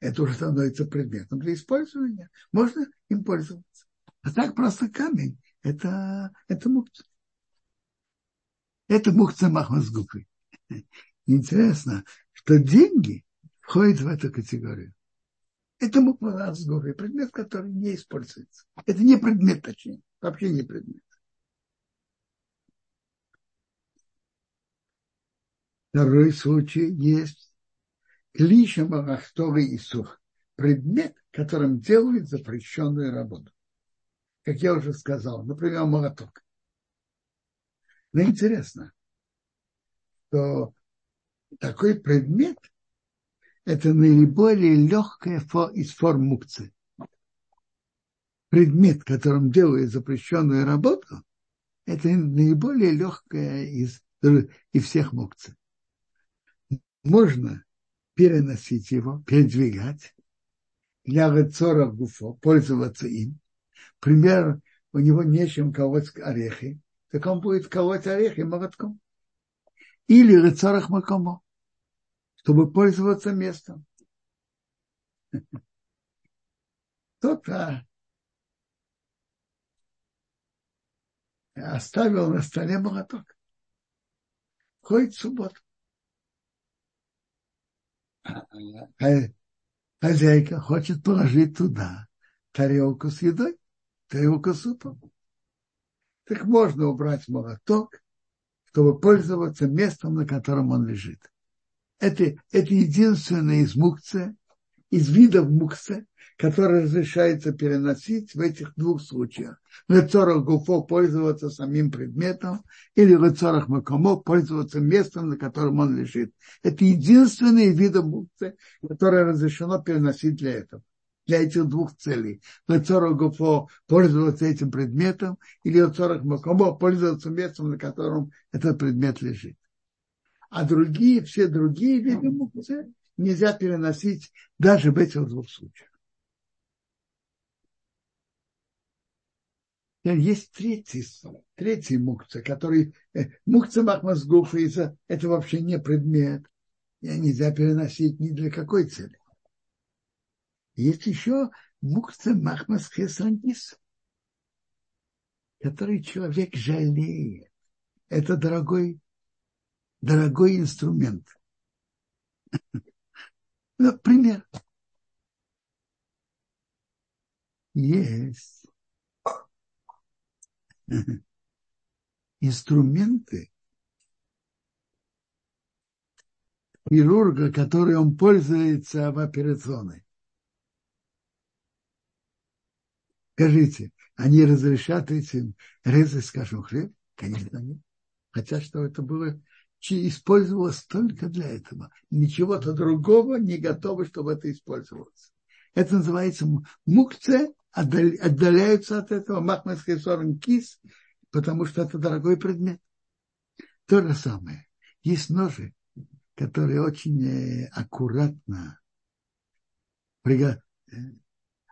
это уже становится предметом для использования. Можно им пользоваться. А так просто камень это, это мукца. Это мукца махмазгупы. Интересно, что деньги входят в эту категорию. Это махмазгупы, предмет, который не используется. Это не предмет, точнее, вообще не предмет. Второй случай есть клиша Марахтора и Сух. Предмет, которым делают запрещенную работу как я уже сказал, например, молоток. Но интересно, что такой предмет – это наиболее легкая из форм мукции. Предмет, которым делают запрещенную работу, это наиболее легкая из, из всех мукций. Можно переносить его, передвигать, для рецора гуфо, пользоваться им, пример, у него нечем колоть орехи, так он будет колоть орехи молотком. Или рыцарах макомо, чтобы пользоваться местом. Кто-то оставил на столе молоток. Ходит в субботу. А, а, хозяйка хочет положить туда тарелку с едой тарелку супа. Так можно убрать молоток, чтобы пользоваться местом, на котором он лежит. Это, это единственное из мукция, из видов мукса, который разрешается переносить в этих двух случаях. В лицорах гуфо пользоваться самим предметом или в лицорах макомо пользоваться местом, на котором он лежит. Это единственные виды мукцы, которые разрешено переносить для этого для этих двух целей. Лицорах гуфо пользоваться этим предметом или лицорах макомо пользоваться местом, на котором этот предмет лежит. А другие, все другие виды мукцы нельзя переносить даже в этих двух случаях. Есть третий, третий мукца, который э, мукца махмазгуфа, это вообще не предмет. Нельзя переносить ни для какой цели. Есть еще мукца махмас хесангис, который человек жалеет. Это дорогой, дорогой инструмент. Например, есть инструменты хирурга, которые он пользуется в операционной. Скажите, они разрешат этим резать, скажем, хлеб? Конечно, нет. Хотя что это было использовалось только для этого. Ничего-то другого не готово, чтобы это использовалось. Это называется мукция, отдаляются от этого махмедский сорен кис, потому что это дорогой предмет. То же самое. Есть ножи, которые очень э, аккуратно, э,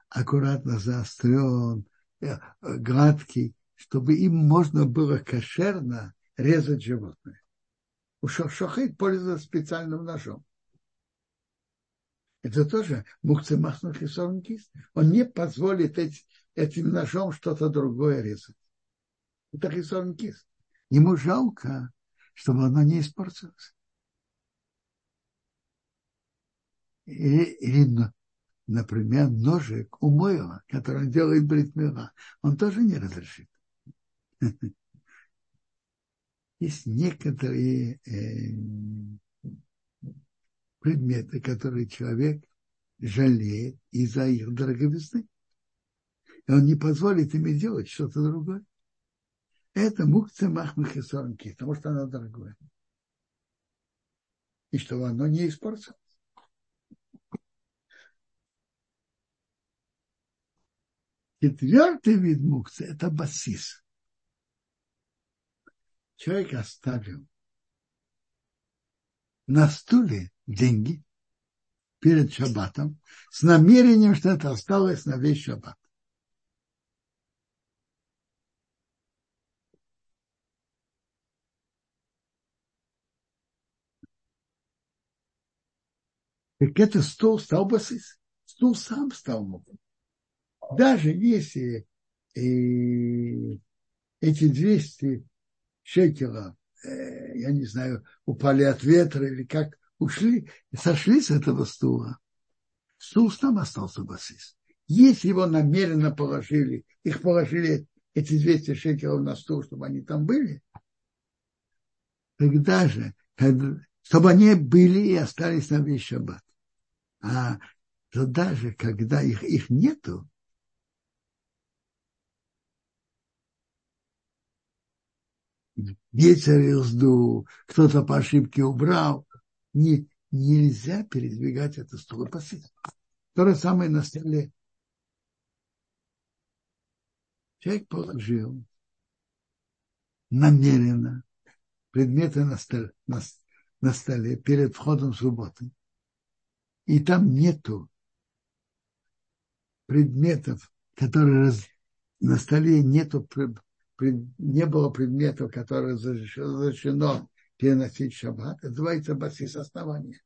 аккуратно заострен, э, гладкий, чтобы им можно было кошерно резать животное. У Шохит пользуется специальным ножом. Это тоже мухцы махнут и кист. Он не позволит этим ножом что-то другое резать. Это хисорн кист. Ему жалко, чтобы оно не испортилось. Или, например, ножик у Мойла, который делает бритмила, он тоже не разрешит. есть некоторые э, предметы, которые человек жалеет из-за их дороговизны. И он не позволит им делать что-то другое. Это мукция махмах и сорнки, потому что оно дорогое. И чтобы оно не испортилось. Четвертый вид мукции – это басис человек оставил на стуле деньги перед шаббатом с намерением, что это осталось на весь шаббат. Так это стул стал басис. Стул сам стал муком. Даже если э, эти 200 шекела, э, я не знаю, упали от ветра или как, ушли, сошли с этого стула, стул там остался басист. Если его намеренно положили, их положили эти 200 шекелов на стул, чтобы они там были, тогда же, чтобы они были и остались на весь шаббат. А то даже когда их, их нету, ветер их сдул, кто-то по ошибке убрал. Не, нельзя передвигать это стул и посыть. То же самое на столе. Человек положил намеренно предметы на столе, на, на столе перед входом в субботу. И там нету предметов, которые раз, на столе нету не было предметов, которые разрешено переносить в шаббат, это называется басис основания.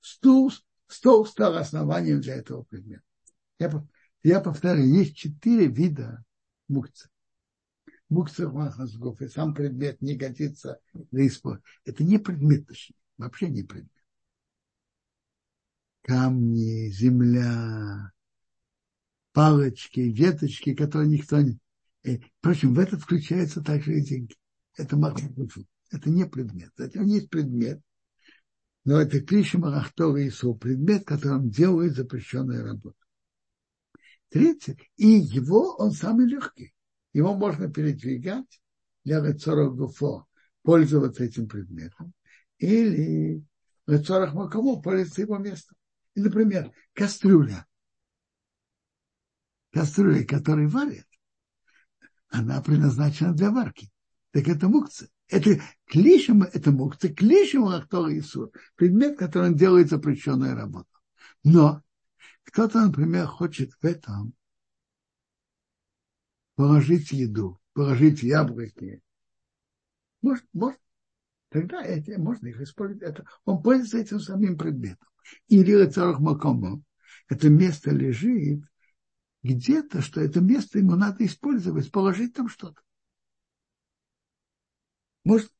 Стул, стол стал основанием для этого предмета. Я, я повторяю, есть четыре вида мукца. Мукца махасгов, и сам предмет не годится для использования. Это не предмет, точнее, вообще не предмет. Камни, земля, палочки, веточки, которые никто не, Э, впрочем, в это включаются также и деньги. Это махмуфу. Это не предмет. Не есть предмет. Но это клиши Марахтора Ису, предмет, которым делают запрещенную работу. Третье, и его он самый легкий. Его можно передвигать для Рецоров Гуфо, пользоваться этим предметом. Или Рецорах Макому пользоваться его местом. И, например, кастрюля. Кастрюля, которой варят, она предназначена для варки. Так это мукция. Это клишем, это мукция, клишем Рахтор Исур. Предмет, которым делает запрещенную работу. Но кто-то, например, хочет в этом положить еду, положить яблоки. Может, может, тогда это, можно их использовать. Это, он пользуется этим самим предметом. Или Царах Макомо. Это место лежит где-то, что это место ему надо использовать, положить там что-то. Может,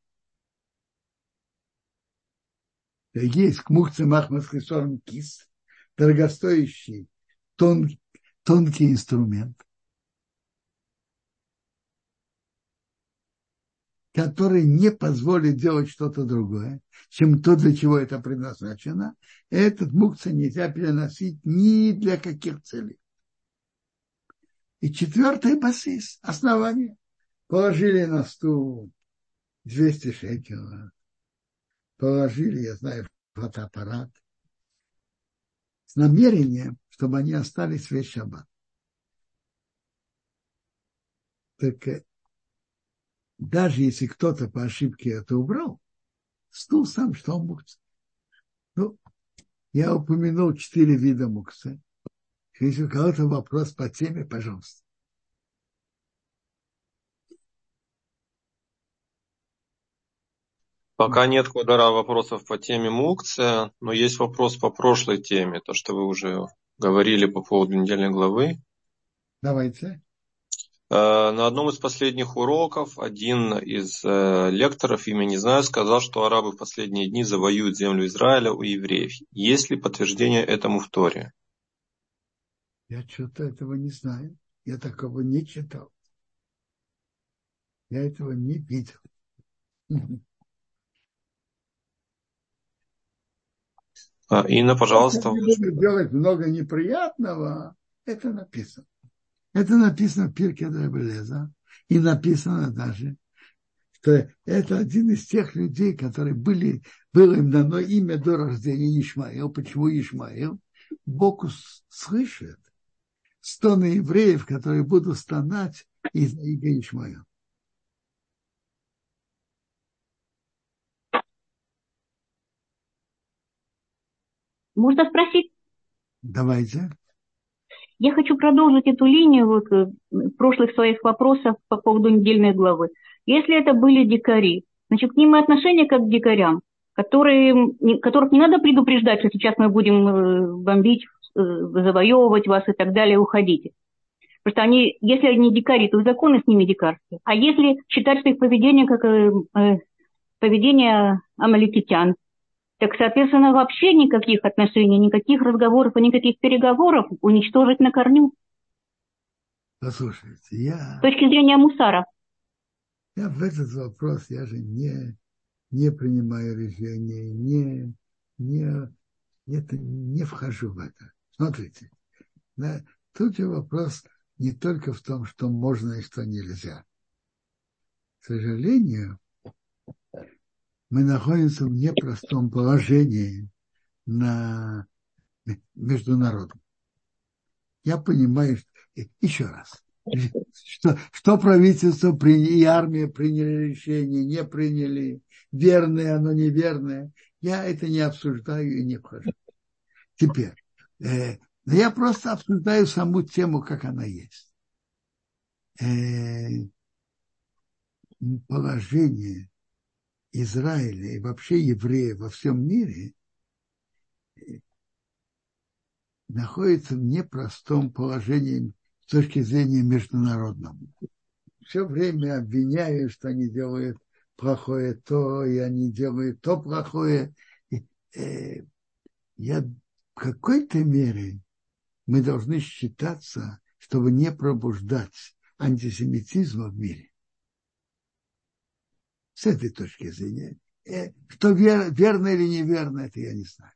есть к мухце махмас кис, дорогостоящий тон, тонкий инструмент, который не позволит делать что-то другое, чем то, для чего это предназначено, этот мукца нельзя переносить ни для каких целей. И четвертый басис, основание. Положили на стул 200 шекелов, положили, я знаю, фотоаппарат, с намерением, чтобы они остались весь шаббат. Так э, даже если кто-то по ошибке это убрал, стул сам, что он мукса. Ну, я упомянул четыре вида мукса. Если у кого-то вопрос по теме, пожалуйста. Пока нет квадра вопросов по теме мукция, но есть вопрос по прошлой теме, то, что вы уже говорили по поводу недельной главы. Давайте. Э, на одном из последних уроков один из э, лекторов, имя не знаю, сказал, что арабы в последние дни завоюют землю Израиля у евреев. Есть ли подтверждение этому в Торе? Я что-то этого не знаю. Я такого не читал. Я этого не видел. А, Инна, пожалуйста. Если делать много неприятного, это написано. Это написано в Пирке Драбелеза. И написано даже, что это один из тех людей, которые были, было им дано имя до рождения Ишмаил. Почему Ишмаил? Бог слышит стоны евреев, которые будут стонать из-за имя Ишмаила. Можно спросить? Давайте. Я хочу продолжить эту линию вот, э, прошлых своих вопросов по поводу недельной главы. Если это были дикари, значит, к ним и отношение как к дикарям, которые, которых не надо предупреждать, что сейчас мы будем э, бомбить, завоевывать вас и так далее, уходите. Потому что они, если они дикари, то законы с ними дикарские. А если считать, что их поведение как поведение амаликитян, так, соответственно, вообще никаких отношений, никаких разговоров и никаких переговоров уничтожить на корню. Послушайте, я... С точки зрения мусара. Я в этот вопрос, я же не, не принимаю решения, не, не, это, не вхожу в это. Смотрите, да, тут же вопрос не только в том, что можно и что нельзя. К сожалению, мы находимся в непростом положении на международном. Я понимаю, что, еще раз, что, что правительство и армия приняли решение, не приняли, верное оно, неверное. Я это не обсуждаю и не вхожу. Теперь, э, я просто обсуждаю саму тему, как она есть. Э, положение Израиля и вообще евреев во всем мире находится в непростом положении с точки зрения международного. Все время обвиняют, что они делают плохое то, и они делают то плохое. Э, я в какой-то мере мы должны считаться, чтобы не пробуждать антисемитизма в мире с этой точки зрения. э, что вер, верно или неверно, это я не знаю.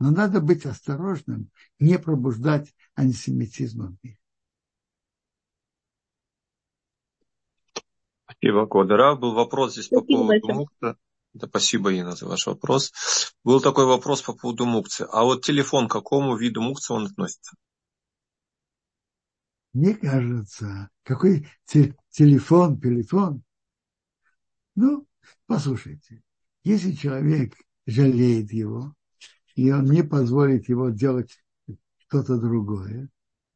Но надо быть осторожным, не пробуждать антисемитизм в мире. Спасибо, Кодера. Был вопрос здесь по поводу мукта. Да, спасибо, Инна, за ваш вопрос. Был такой вопрос по поводу мукции. А вот телефон, к какому виду мукции он относится? Мне кажется, какой те, телефон, телефон. Ну, послушайте, если человек жалеет его, и он не позволит его делать что-то другое,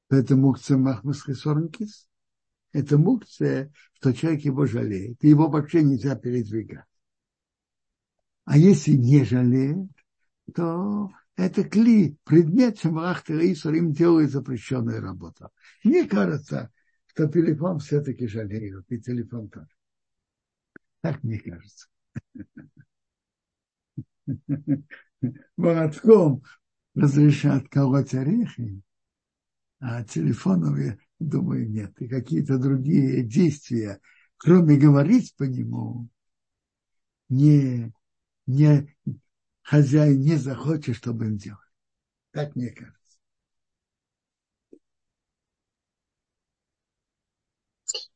то это мукция махмас хисорнкис. Это мукция, что человек его жалеет, и его вообще нельзя передвигать. А если не жалеет, то это кли, предмет Шамахта Исур, им делает запрещенную работу. Мне кажется, что телефон все-таки жалеют, и телефон тоже. Так мне кажется. Молотком разрешат колоть орехи, а телефоном, я думаю, нет. И какие-то другие действия, кроме говорить по нему, не, не, хозяин не захочет, чтобы он делал. Так мне кажется.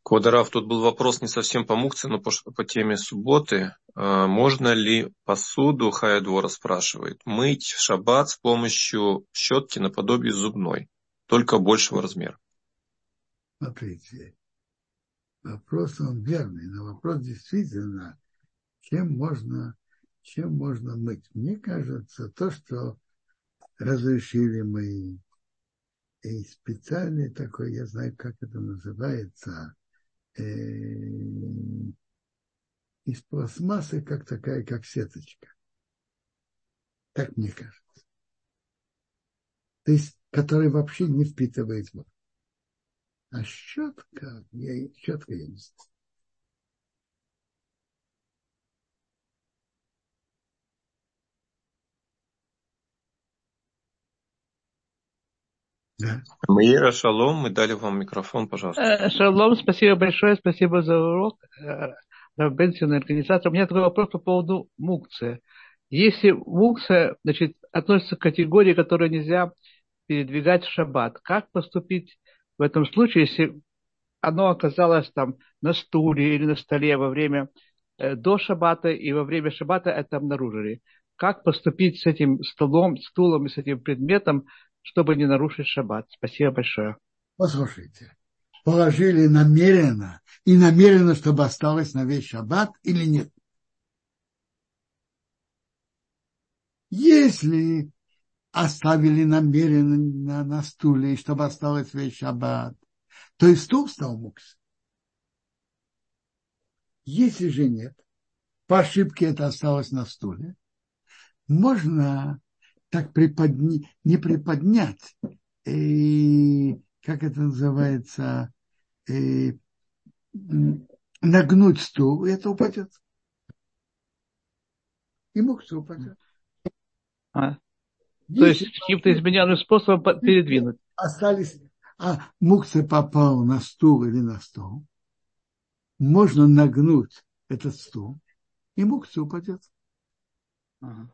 Квадорав, тут был вопрос не совсем по мукции, но по, по теме субботы. А, можно ли посуду, Хая Двора спрашивает, мыть в шаббат с помощью щетки наподобие зубной, только большего размера? Смотрите, вопрос он верный, но вопрос действительно, чем можно чем можно мыть? Мне кажется, то, что разрешили мы и специальный такой, я знаю, как это называется, э, из пластмассы, как такая, как сеточка. Так мне кажется. То есть, который вообще не впитывает воду. А щетка, я, щетка я не знаю. Да. Маира, шалом, мы дали вам микрофон, пожалуйста. Э, шалом, спасибо большое, спасибо за урок. Э, Бенсин, организатор. У меня такой вопрос по поводу мукция. Если мукция значит, относится к категории, которую нельзя передвигать в шаббат, как поступить в этом случае, если оно оказалось там на стуле или на столе во время э, до шаббата и во время шаббата это обнаружили? Как поступить с этим столом, стулом и с этим предметом, чтобы не нарушить шаббат. Спасибо большое. Послушайте, положили намеренно и намеренно, чтобы осталось на весь шаббат или нет? Если оставили намеренно на, на стуле, чтобы осталось весь шаббат, то и стул стал мукс. Если же нет, по ошибке это осталось на стуле, можно так приподни, не приподнять, и, как это называется, и, нагнуть стул, и это упадет. И мукса упадет. А, то есть каким-то измененным способом передвинуть. Остались, а мукса попал на стул или на стол, можно нагнуть этот стул, и мукса упадет. Ага.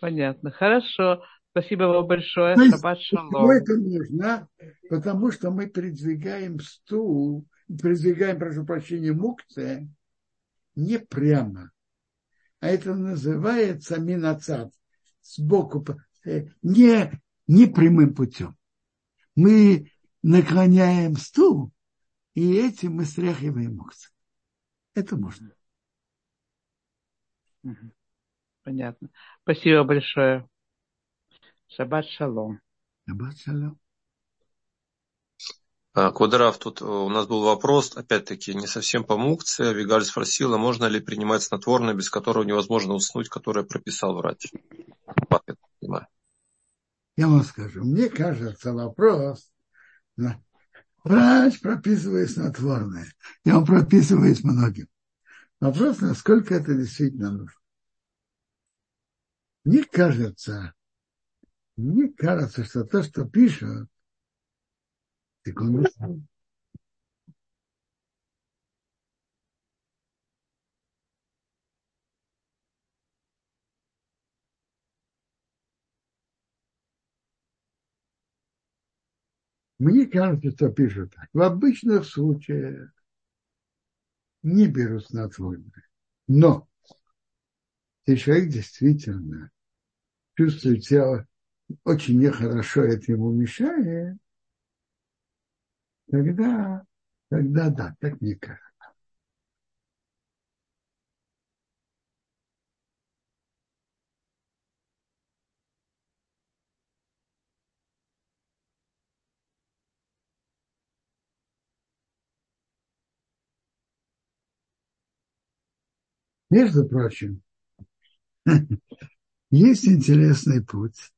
Понятно. Хорошо. Спасибо вам большое. Шаббат шалом. это нужно? Потому что мы передвигаем стул, передвигаем, прошу прощения, мукция не прямо. А это называется минацат. Сбоку, э, не, не прямым путем. Мы наклоняем стул, и этим мы стряхиваем мукцию. Это можно. Понятно. Спасибо большое. Шаббат шалом. Шаббат шалом. А, Квадраф, тут э, у нас был вопрос, опять-таки, не совсем по мукции. Вигаль спросила, можно ли принимать снотворное, без которого невозможно уснуть, которое прописал врач. Я вам скажу, мне кажется, вопрос, врач прописывает снотворное, и он прописывает многим. Вопрос, насколько это действительно нужно. Мне кажется, мне кажется, что то, что пишут, секунду. Мне кажется, что пишут. В обычных случаях не берут снотворное. Но если человек действительно чувствует себя очень нехорошо, это ему мешает, тогда, тогда да, так мне кажется. Между прочим, есть интересный путь.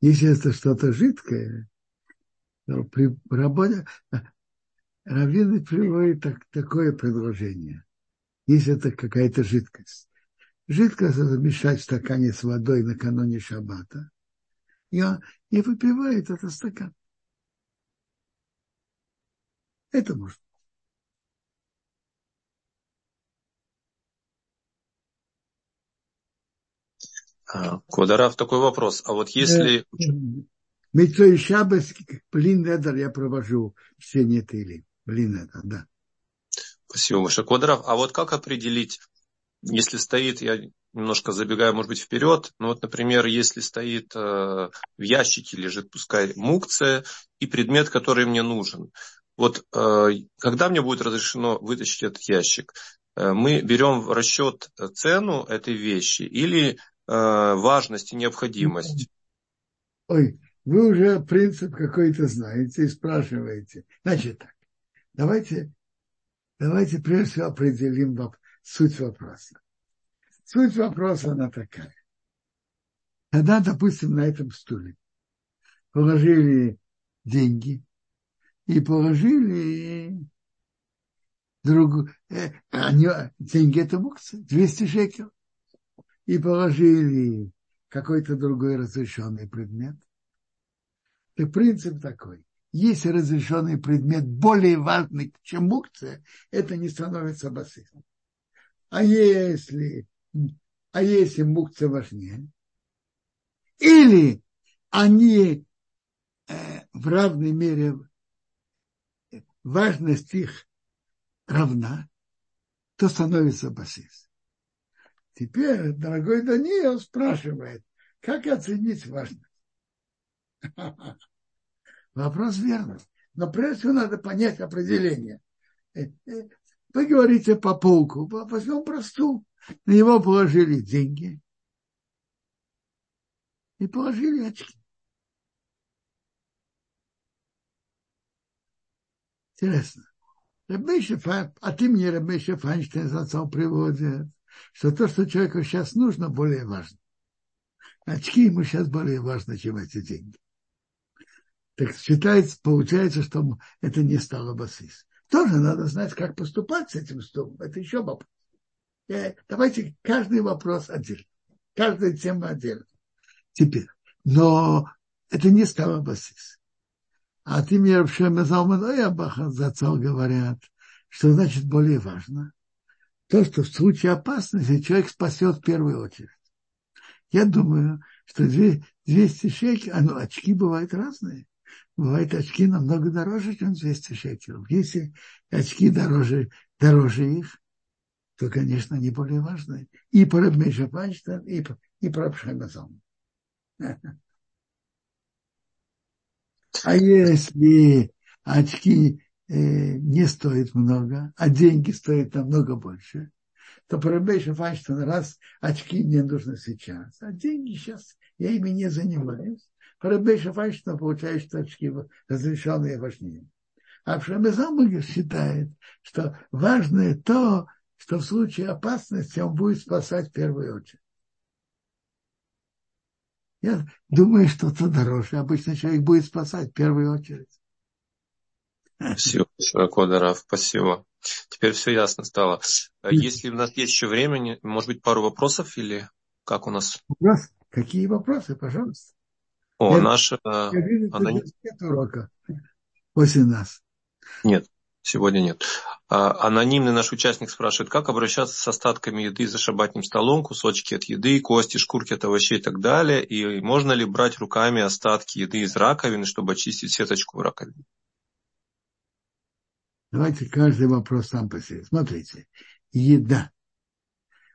Если это что-то жидкое, то при работе раввины приводят так, такое предложение. Если это какая-то жидкость. Жидкость это мешать в стакане с водой накануне шаббата. И, он, и выпивает этот стакан. Это можно. Квадарав, такой вопрос. А вот если... Митцо и Шабас, блин, Эдер я провожу все нет или блин, Эдер, да. Спасибо большое. Квадрав, а вот как определить, если стоит, я немножко забегаю, может быть, вперед, ну вот, например, если стоит э, в ящике лежит, пускай, мукция и предмет, который мне нужен. Вот э, когда мне будет разрешено вытащить этот ящик? Э, мы берем в расчет цену этой вещи или Э, важность и необходимость. Ой, вы уже принцип какой-то знаете и спрашиваете. Значит так, давайте, давайте прежде всего определим суть вопроса. Суть вопроса она такая. Когда, допустим, на этом стуле положили деньги и положили другу, э, они, деньги это муксы, 200 шекелов и положили какой-то другой разрешенный предмет. Так принцип такой. Если разрешенный предмет более важный, чем мукция, это не становится басистом. А если, а если мукция важнее, или они э, в равной мере важность их равна, то становится басист. Теперь дорогой Даниил спрашивает, как оценить важность? Вопрос верный. Но прежде всего надо понять определение. Э, э, вы говорите по полку, возьмем просту. На него положили деньги и положили очки. Интересно. Рабейша, а ты мне Рабейша Файнштейн за приводит что то, что человеку сейчас нужно, более важно. Очки ему сейчас более важно, чем эти деньги. Так считается, получается, что это не стало басис. Тоже надо знать, как поступать с этим стулом. Это еще вопрос. Э, давайте каждый вопрос отдельно. Каждая тема отдельно. Теперь. Но это не стало басис. А ты мне вообще зацал говорят, что значит более важно то, что в случае опасности человек спасет в первую очередь. Я думаю, что 200 шекелей, а ну, очки бывают разные. Бывают очки намного дороже, чем 200 шекелей. Если очки дороже, дороже их, то, конечно, они более важные. И по Рабмеша Панчтан, и, и по Абшхамазон. А если очки не стоит много, а деньги стоят намного больше, то по Рабейшу Файнштейн раз очки мне нужны сейчас, а деньги сейчас я ими не занимаюсь. По Рабейшу Файнштейн получаю, что очки разрешенные важнее. А Пшемезамагер считает, что важное то, что в случае опасности он будет спасать в первую очередь. Я думаю, что то дороже. Обычно человек будет спасать в первую очередь. Спасибо большое, Кодоров, спасибо. Теперь все ясно стало. Если у нас есть еще времени, может быть, пару вопросов или как у нас? Вопрос? Какие вопросы, пожалуйста? О, я, наша... Я вижу, она... нет урока после нас. Нет, сегодня нет. А, анонимный наш участник спрашивает, как обращаться с остатками еды за шабатным столом, кусочки от еды, кости, шкурки от овощей и так далее, и можно ли брать руками остатки еды из раковины, чтобы очистить сеточку в раковине? Давайте каждый вопрос сам по себе. Смотрите, еда,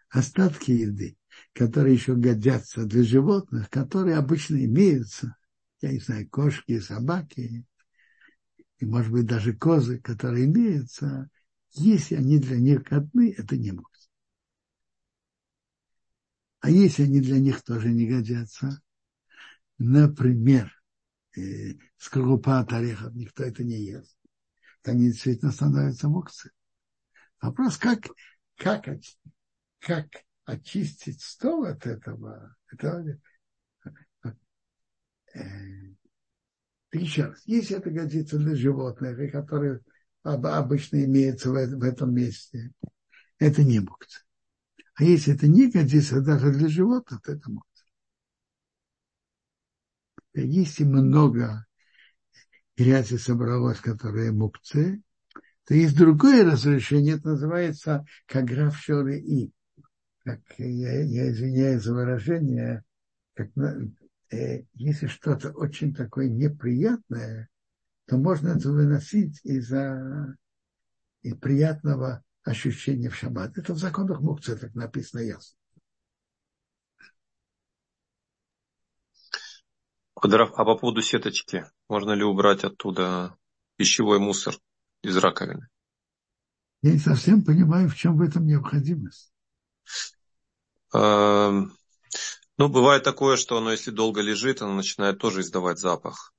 остатки еды, которые еще годятся для животных, которые обычно имеются, я не знаю, кошки, собаки, и, может быть, даже козы, которые имеются, если они для них одни, это не могут. А если они для них тоже не годятся, например, э, скорлупа от орехов, никто это не ест, то они действительно становятся мукцы. Вопрос, как, как, как очистить стол от этого, это, э, еще раз, если это годится для животных, которые обычно имеется в, этом месте, это не мукция. А если это не годится даже для животных, то это мукция. Если много грязи собралось, которое мукция, то есть другое разрешение, это называется как граф Шоры И. Как, я, я извиняюсь за выражение, как, э, если что-то очень такое неприятное, то можно это выносить из-за из приятного ощущения в шаббат. Это в законах мукцы так написано ясно. А по поводу сеточки, можно ли убрать оттуда пищевой мусор из раковины? Я не совсем понимаю, в чем в этом необходимость. Эм, ну, бывает такое, что оно, если долго лежит, оно начинает тоже издавать запах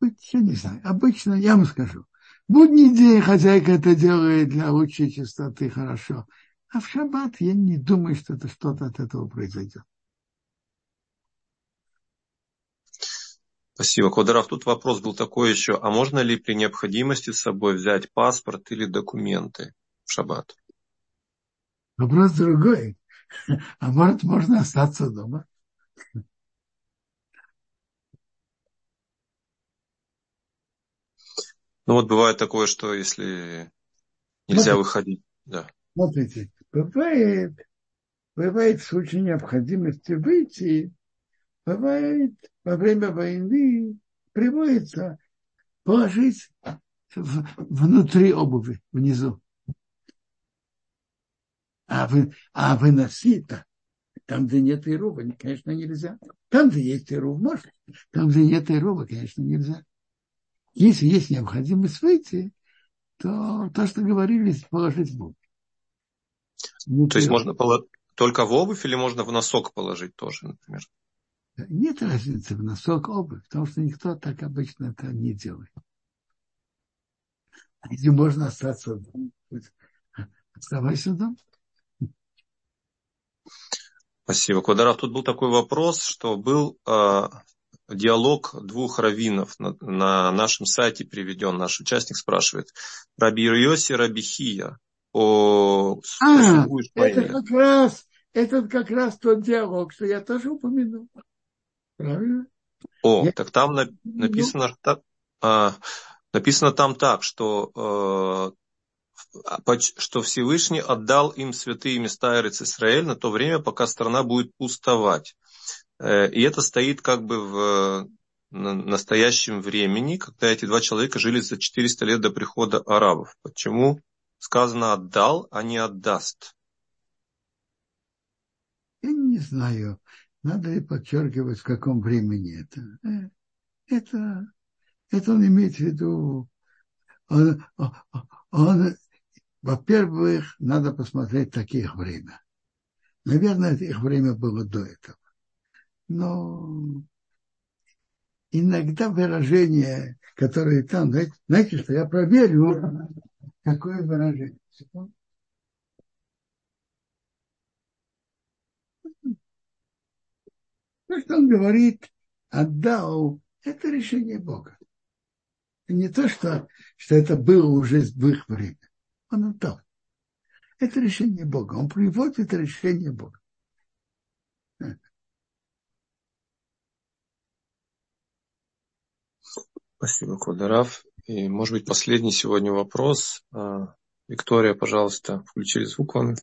я не знаю, обычно, я вам скажу, будний день хозяйка это делает для лучшей чистоты хорошо, а в шаббат я не думаю, что это что-то от этого произойдет. Спасибо. Квадраф, тут вопрос был такой еще, а можно ли при необходимости с собой взять паспорт или документы в шаббат? Вопрос другой. А может, можно остаться дома? Ну вот бывает такое, что если нельзя Смотрите, выходить, да. Смотрите, бывает, бывает в случае необходимости выйти, бывает во время войны приводится положить в, внутри обуви, внизу. А, вы, а выносить-то, там, где нет ирува, конечно, нельзя. Там, где есть ирув, можно. Там, где нет ирува, конечно, нельзя. Если есть необходимость выйти, то то, что говорили, положить в обувь. Не то есть можно только в обувь или можно в носок положить тоже, например? Нет разницы в носок, обувь, потому что никто так обычно это не делает. А если можно остаться дома, оставайся дома. Спасибо. Квадратов, тут был такой вопрос, что был э, диалог двух раввинов на, на нашем сайте приведен. Наш участник спрашивает. Раби Йоси Раби Хия о а, это как раз, это как раз тот диалог, что я тоже упомянул. Правильно? О, я... так там на, написано, так, а, написано там так, что э, что Всевышний отдал им святые места Эрец Исраэль на то время, пока страна будет пустовать. Э, и это стоит как бы в настоящем времени, когда эти два человека жили за 400 лет до прихода арабов. Почему сказано «отдал», а не «отдаст»? Я не знаю. Надо ли подчеркивать, в каком времени это. Это, это он имеет в виду... Он, он, во-первых, надо посмотреть таких время. Наверное, их время было до этого но иногда выражение, которое там, знаете, знаете что, я проверю, какое выражение. То, что он говорит, отдал, это решение Бога. Не то, что, что это было уже в их время. Он отдал. Это решение Бога. Он приводит решение Бога. Спасибо, Квадорав. И, может быть, последний сегодня вопрос. А, Виктория, пожалуйста, включили звук вам.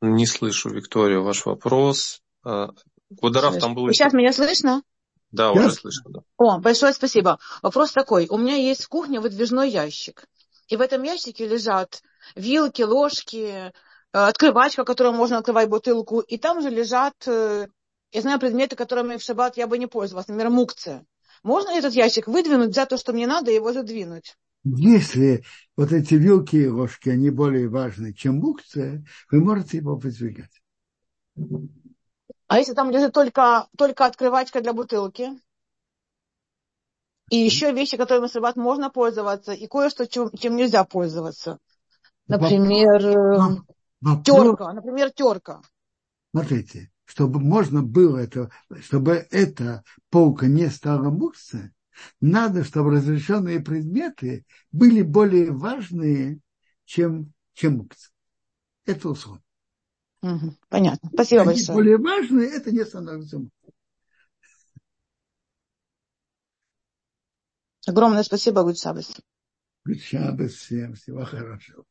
Не слышу, Виктория, ваш вопрос. Квадорав там был... Сейчас меня слышно? Да, уже слышно. Да. О, большое спасибо. Вопрос такой. У меня есть в кухне выдвижной ящик. И в этом ящике лежат вилки, ложки, Э, открывачка, которой можно открывать бутылку, и там же лежат, э, я знаю, предметы, которыми в шаббат я бы не пользовалась, например, мукция. Можно этот ящик выдвинуть, взять то, что мне надо, и его задвинуть? Если вот эти вилки и ложки, они более важны, чем мукция, вы можете его выдвигать. А если там лежит только, только открывачка для бутылки? И еще вещи, которыми шаббат можно пользоваться, и кое-что, чем, чем нельзя пользоваться. Например, Вопрос, терка, например, терка. Смотрите, чтобы можно было это, чтобы эта полка не стала мукцией, надо, чтобы разрешенные предметы были более важные, чем, чем мукция. Это условие. Угу, понятно. Спасибо Они большое. более важные, это не становится. Огромное спасибо, Гудшабас. Гудшабас всем. Всего хорошего.